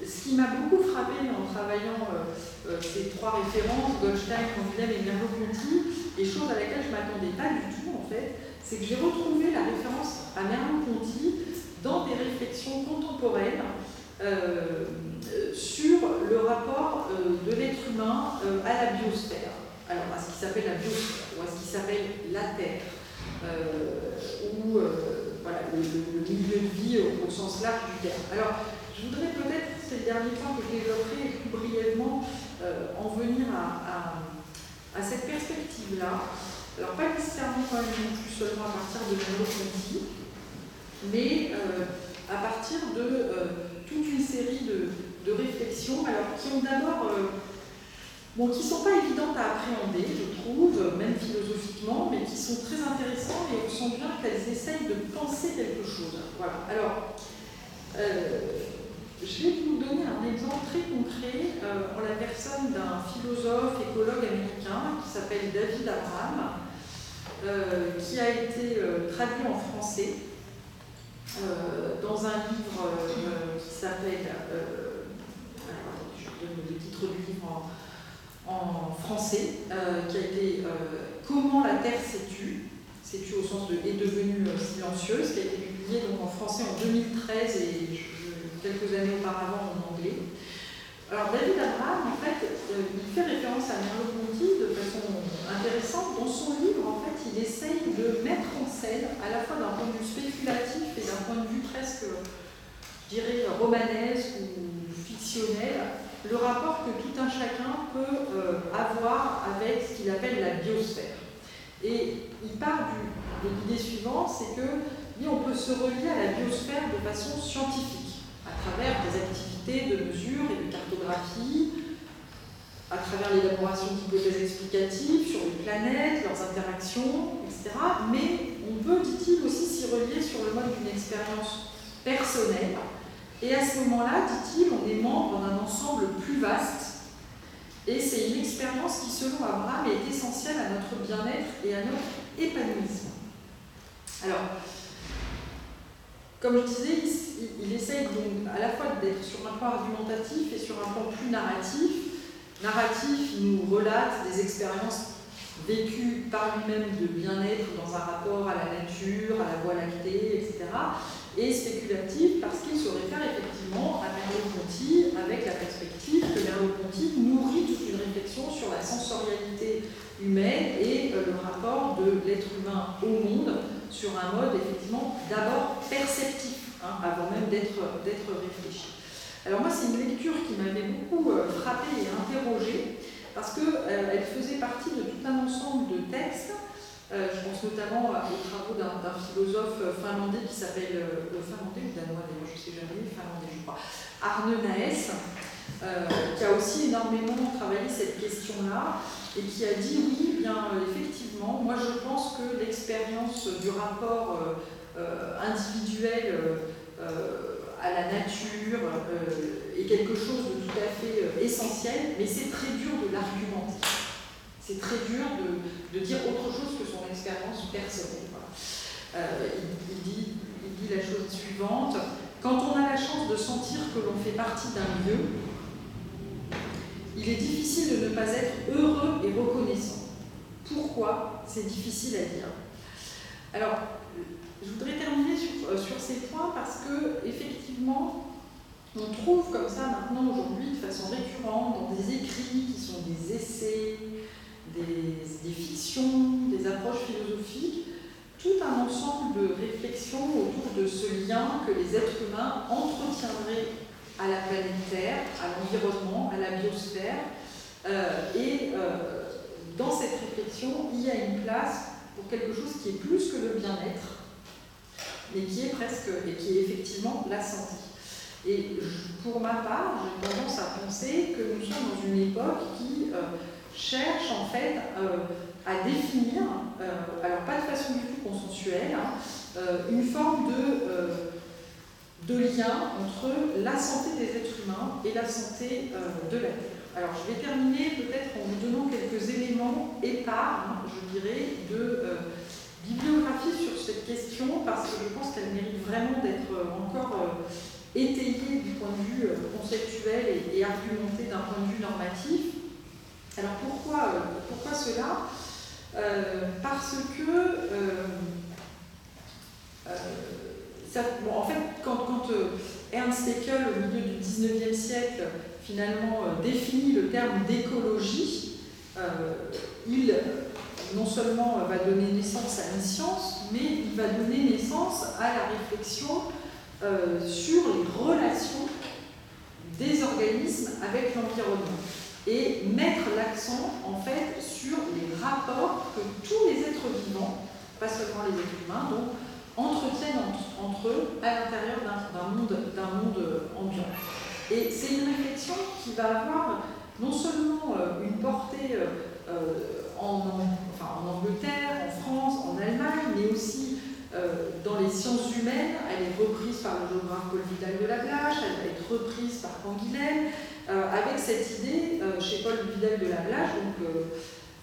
ce qui m'a beaucoup frappé en travaillant euh, ces trois références, Goldstein, Canguilhem et Merleau-Ponty, et chose à laquelle je ne m'attendais pas du tout en fait, c'est que j'ai retrouvé la référence à Merleau-Ponty dans des réflexions contemporaines sur le rapport de l'être humain à la biosphère alors à ce qui s'appelle la biosphère, ou à ce qui s'appelle la Terre, euh, ou euh, voilà, le, milieu de vie au, sens large du terme. Alors, je voudrais peut-être, c'est le dernier point que je développerai plus brièvement, euh, en venir à, cette perspective-là. Alors, pas nécessairement quand même plus seulement à partir de neurosciences, mais à partir de toute une série de, de, réflexions, alors qui ont d'abord qui ne sont pas évidentes à appréhender, je trouve, même philosophiquement, mais qui sont très intéressantes et on sent bien qu'elles essayent de penser quelque chose. Voilà. Alors, euh, je vais vous donner un exemple très concret euh, en la personne d'un philosophe, écologue américain qui s'appelle David Abraham, euh, qui a été traduit en français dans un livre qui s'appelle, je donne le titre du livre en français, euh, qui a été euh, Comment la Terre s'est tue, s'est tue au sens de est devenue euh, silencieuse, qui a été publié donc en français en 2013 et quelques années auparavant en anglais. Alors David Abraham, en fait, il fait référence à Merleau-Ponty de façon intéressante. Dans son livre, en fait, il essaye de mettre en scène, à la fois d'un point de vue spéculatif et d'un point de vue presque, je dirais, romanesque ou fictionnel, le rapport que tout un chacun peut euh, avoir avec ce qu'il appelle la biosphère. Et il part de l'idée suivante, c'est que on peut se relier à la biosphère de façon scientifique, à travers des activités de mesure et de cartographie, à travers l'élaboration d'hypothèses explicatives sur les planètes, leurs interactions, etc. Mais on peut, dit-il, aussi s'y relier sur le mode d'une expérience personnelle et à ce moment-là, dit-il, on est membre d'un ensemble plus vaste. Et c'est une expérience qui, selon Abraham, est essentielle à notre bien-être et à notre épanouissement. Alors, comme je disais, il, essaye donc à la fois d'être sur un plan argumentatif et sur un plan plus narratif. Narratif, il nous relate des expériences vécues par lui-même de bien-être dans un rapport à la nature, à la voie lactée, etc. et spéculative parce qu'il se réfère effectivement à Merleau-Ponty avec la perspective que Merleau-Ponty nourrit toute une réflexion sur la sensorialité humaine et euh, le rapport de l'être humain au monde sur un mode effectivement d'abord perceptif, hein, avant même d'être réfléchi. Alors moi c'est une lecture qui m'avait beaucoup euh, frappée et interrogée parce qu'elle euh, faisait partie de tout un ensemble de textes. Je pense notamment aux travaux d'un philosophe finlandais qui s'appelle, le finlandais ou danois d'ailleurs, je ne sais jamais, finlandais je crois, Arne Naes, qui a aussi énormément travaillé cette question-là et qui a dit oui, bien euh, effectivement, moi je pense que l'expérience du rapport euh, euh, individuel à la nature est quelque chose de tout à fait essentiel, mais c'est très dur de l'argumenter. C'est très dur de, de, dire autre chose que son expérience personnelle. il, dit, il dit la chose suivante. Quand on a la chance de sentir que l'on fait partie d'un lieu, il est difficile de ne pas être heureux et reconnaissant. Pourquoi C'est difficile à dire? Alors, je voudrais terminer sur, euh, sur, ces points parce que, effectivement, on trouve comme ça maintenant aujourd'hui de façon récurrente dans des écrits qui sont des essais, des, fictions, des approches philosophiques, tout un ensemble de réflexions autour de ce lien que les êtres humains entretiendraient à la planète Terre, à l'environnement, à la biosphère. Euh, et euh, dans cette réflexion, il y a une place pour quelque chose qui est plus que le bien-être, mais qui est presque, et qui est effectivement la santé. Et pour ma part, j'ai tendance à penser que nous sommes dans une époque qui euh, cherche en fait à définir, alors pas de façon du tout consensuelle, hein, une forme de de lien entre la santé des êtres humains et la santé euh, de la Terre. Alors je vais terminer peut-être en vous donnant quelques éléments épars, je dirais, de euh, bibliographie sur cette question, parce que je pense qu'elle mérite vraiment d'être encore euh, étayée du point de vue conceptuel et, argumentée d'un point de vue normatif. Alors pourquoi, pourquoi cela? Parce que en fait, quand, euh, Ernst Haeckel, au milieu du 19e siècle, finalement euh, définit le terme d'écologie, euh, il non seulement va donner naissance à une science, mais il va donner naissance à la réflexion sur les relations des organismes avec l'environnement et mettre l'accent en fait sur les rapports que tous les êtres vivants, pas seulement les êtres humains, donc entretiennent entre, eux à l'intérieur d'un monde, monde ambiant. Et c'est une réflexion qui va avoir non seulement euh, une portée euh, en, enfin, en, Angleterre, en France, en Allemagne, mais aussi euh, dans les sciences humaines. Elle est reprise par le géographe Paul Vidal de la Blache, elle va être reprise par Canguilhem, avec cette idée chez Paul Vidal de la Blache, donc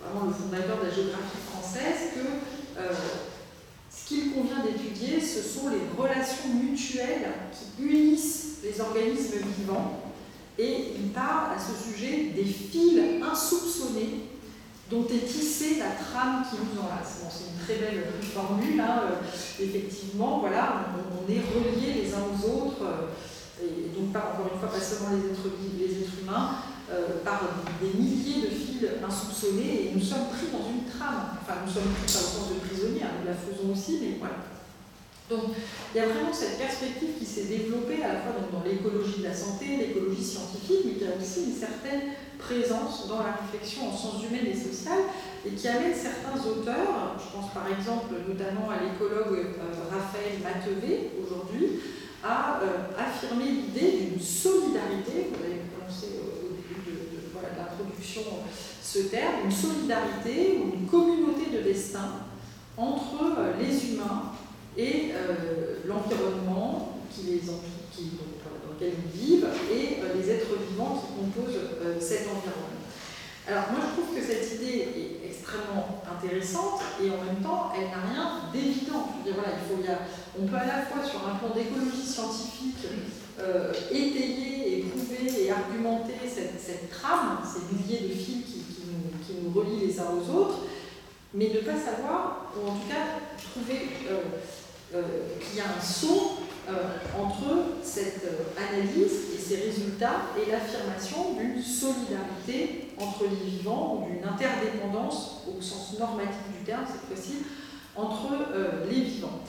vraiment le fondateur de la géographie française, que ce qu'il convient d'étudier, ce sont les relations mutuelles qui unissent les organismes vivants. Et il parle à ce sujet des fils insoupçonnés dont est tissée la trame qui nous enlace. c'est une très belle formule, hein, euh, effectivement, voilà, on, est reliés les uns aux autres, euh, et donc pas, encore une fois, pas seulement les êtres, les êtres humains, euh, par des milliers de fils insoupçonnés et nous sommes pris dans une trame. Enfin, nous sommes pris pas au sens de prisonniers, hein, nous la faisons aussi, mais voilà. Donc, il y a vraiment cette perspective qui s'est développée à la fois dans l'écologie de la santé, l'écologie scientifique, mais qui a aussi une certaine présence dans la réflexion en sciences humaines et sociales et qui amène certains auteurs, je pense par exemple notamment à l'écologue euh, Raphaël Matevé aujourd'hui, à euh, affirmer l'idée d'une solidarité, vous avez prononcé l'introduction ce terme, une solidarité ou une communauté de destin entre euh, les humains et euh, l'environnement dans lequel ils vivent et euh, les êtres vivants qui composent cet environnement. Alors moi je trouve que cette idée est extrêmement intéressante et en même temps elle n'a rien d'évident. Voilà, on peut à la fois sur un plan d'écologie scientifique euh, étayer et prouver et argumenter cette, cette trame, ces milliers de fils qui, qui, nous, relient les uns aux autres, mais ne pas savoir, ou en tout cas trouver euh, euh, qu'il y a un saut entre cette analyse et ces résultats et l'affirmation d'une solidarité entre les vivants d'une interdépendance au sens normatif du terme cette fois-ci entre les vivants.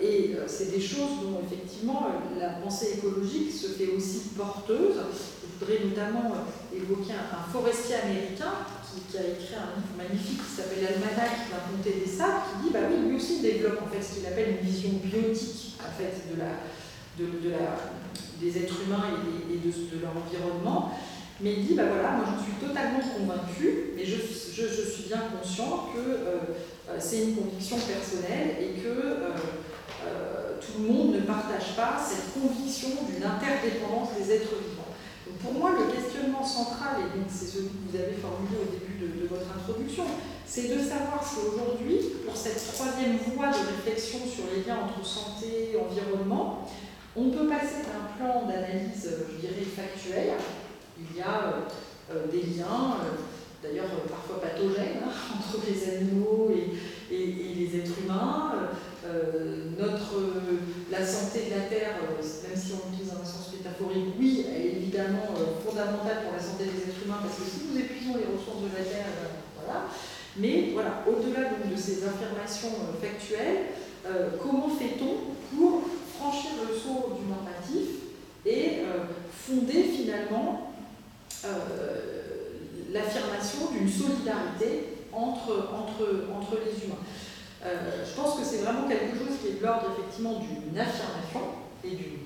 et c'est des choses dont effectivement la pensée écologique se fait aussi porteuse. Je voudrais notamment évoquer un forestier américain qui, a écrit un livre magnifique qui s'appelle L'Almanach d'un comté des sables, qui dit bah oui, lui aussi développe en fait ce qu'il appelle une vision biotique en fait de la, de, la, des êtres humains et, de, de, leur environnement. Mais il dit bah voilà, moi je suis totalement convaincu, mais je, je, je suis bien conscient que euh, c'est une conviction personnelle et que euh, euh, tout le monde ne partage pas cette conviction d'une interdépendance des êtres vivants pour moi, le questionnement central, et c'est celui que vous avez formulé au début de, votre introduction, c'est de savoir si aujourd'hui, pour cette troisième voie de réflexion sur les liens entre santé et environnement, on peut passer d'un plan d'analyse, je dirais, factuel. Il y a euh, euh, des liens, euh, d'ailleurs parfois pathogènes, hein, <laughs> entre les animaux et, et, les êtres humains. notre, la santé de la Terre, même si on utilise un sens oui, évidemment euh, fondamentale pour la santé des êtres humains, parce que si nous épuisons les ressources de la Terre, ben, voilà. Mais voilà, au-delà de ces affirmations euh, factuelles, euh, comment fait-on pour franchir le saut du normatif et fonder finalement l'affirmation d'une solidarité entre, entre, entre les humains? Je pense que c'est vraiment quelque chose qui est de l'ordre effectivement d'une affirmation et d'une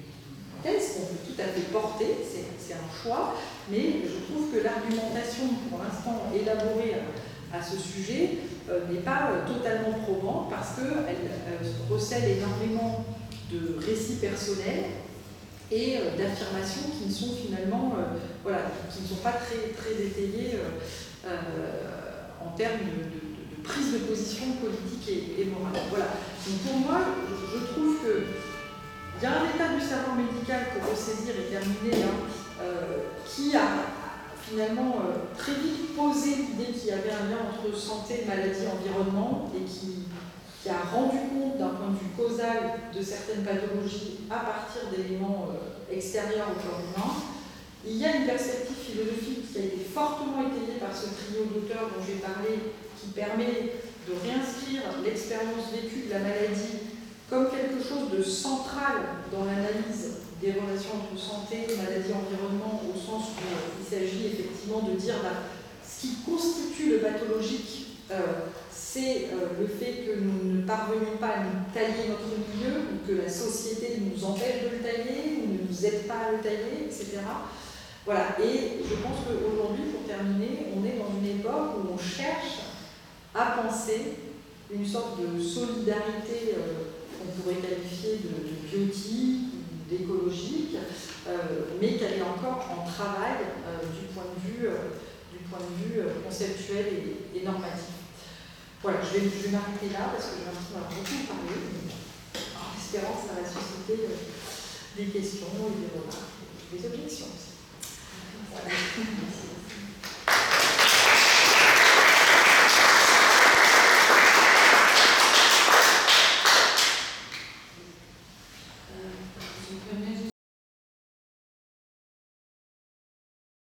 thèse qu'on peut tout à fait porter, c'est un choix, mais je trouve que l'argumentation pour l'instant élaborée à, ce sujet euh, n'est pas euh, totalement probante parce qu'elle euh, recèle énormément de récits personnels et d'affirmations qui ne sont finalement voilà, qui ne sont pas très, très étayées en termes de, prise de position politique et, morale. Voilà. Donc pour moi, je trouve que il y a un état du savoir médical pour ressaisir et terminer, hein, euh, qui a finalement euh, très vite posé l'idée qu'il y avait un lien entre santé, maladie, environnement, et qui, a rendu compte d'un point de vue causal de certaines pathologies à partir d'éléments euh, extérieurs au corps humain. Il y a une perspective philosophique qui a été fortement étayée par ce trio d'auteurs dont j'ai parlé, qui permet de réinscrire l'expérience vécue de la maladie comme quelque chose de central dans l'analyse des relations entre santé, maladie, environnement, au sens où il s'agit effectivement de dire bah, ce qui constitue le pathologique, euh, c'est euh, le fait que nous ne parvenions pas à nous tailler notre milieu, ou que la société nous empêche de le tailler, ou ne nous aide pas à le tailler, etc. Voilà, et je pense qu'aujourd'hui, pour terminer, on est dans une époque où on cherche à penser une sorte de solidarité. Euh, qu'on pourrait qualifier de, biotique, d'écologique, euh, mais qu'elle est encore en travail euh, du point de vue, euh, du point de vue conceptuel et, normatif. Voilà, je vais, m'arrêter là parce que j'ai l'impression d'avoir beaucoup parlé, en espérant que ça va susciter des questions et des remarques, des objections aussi. Voilà. <laughs> <laughs>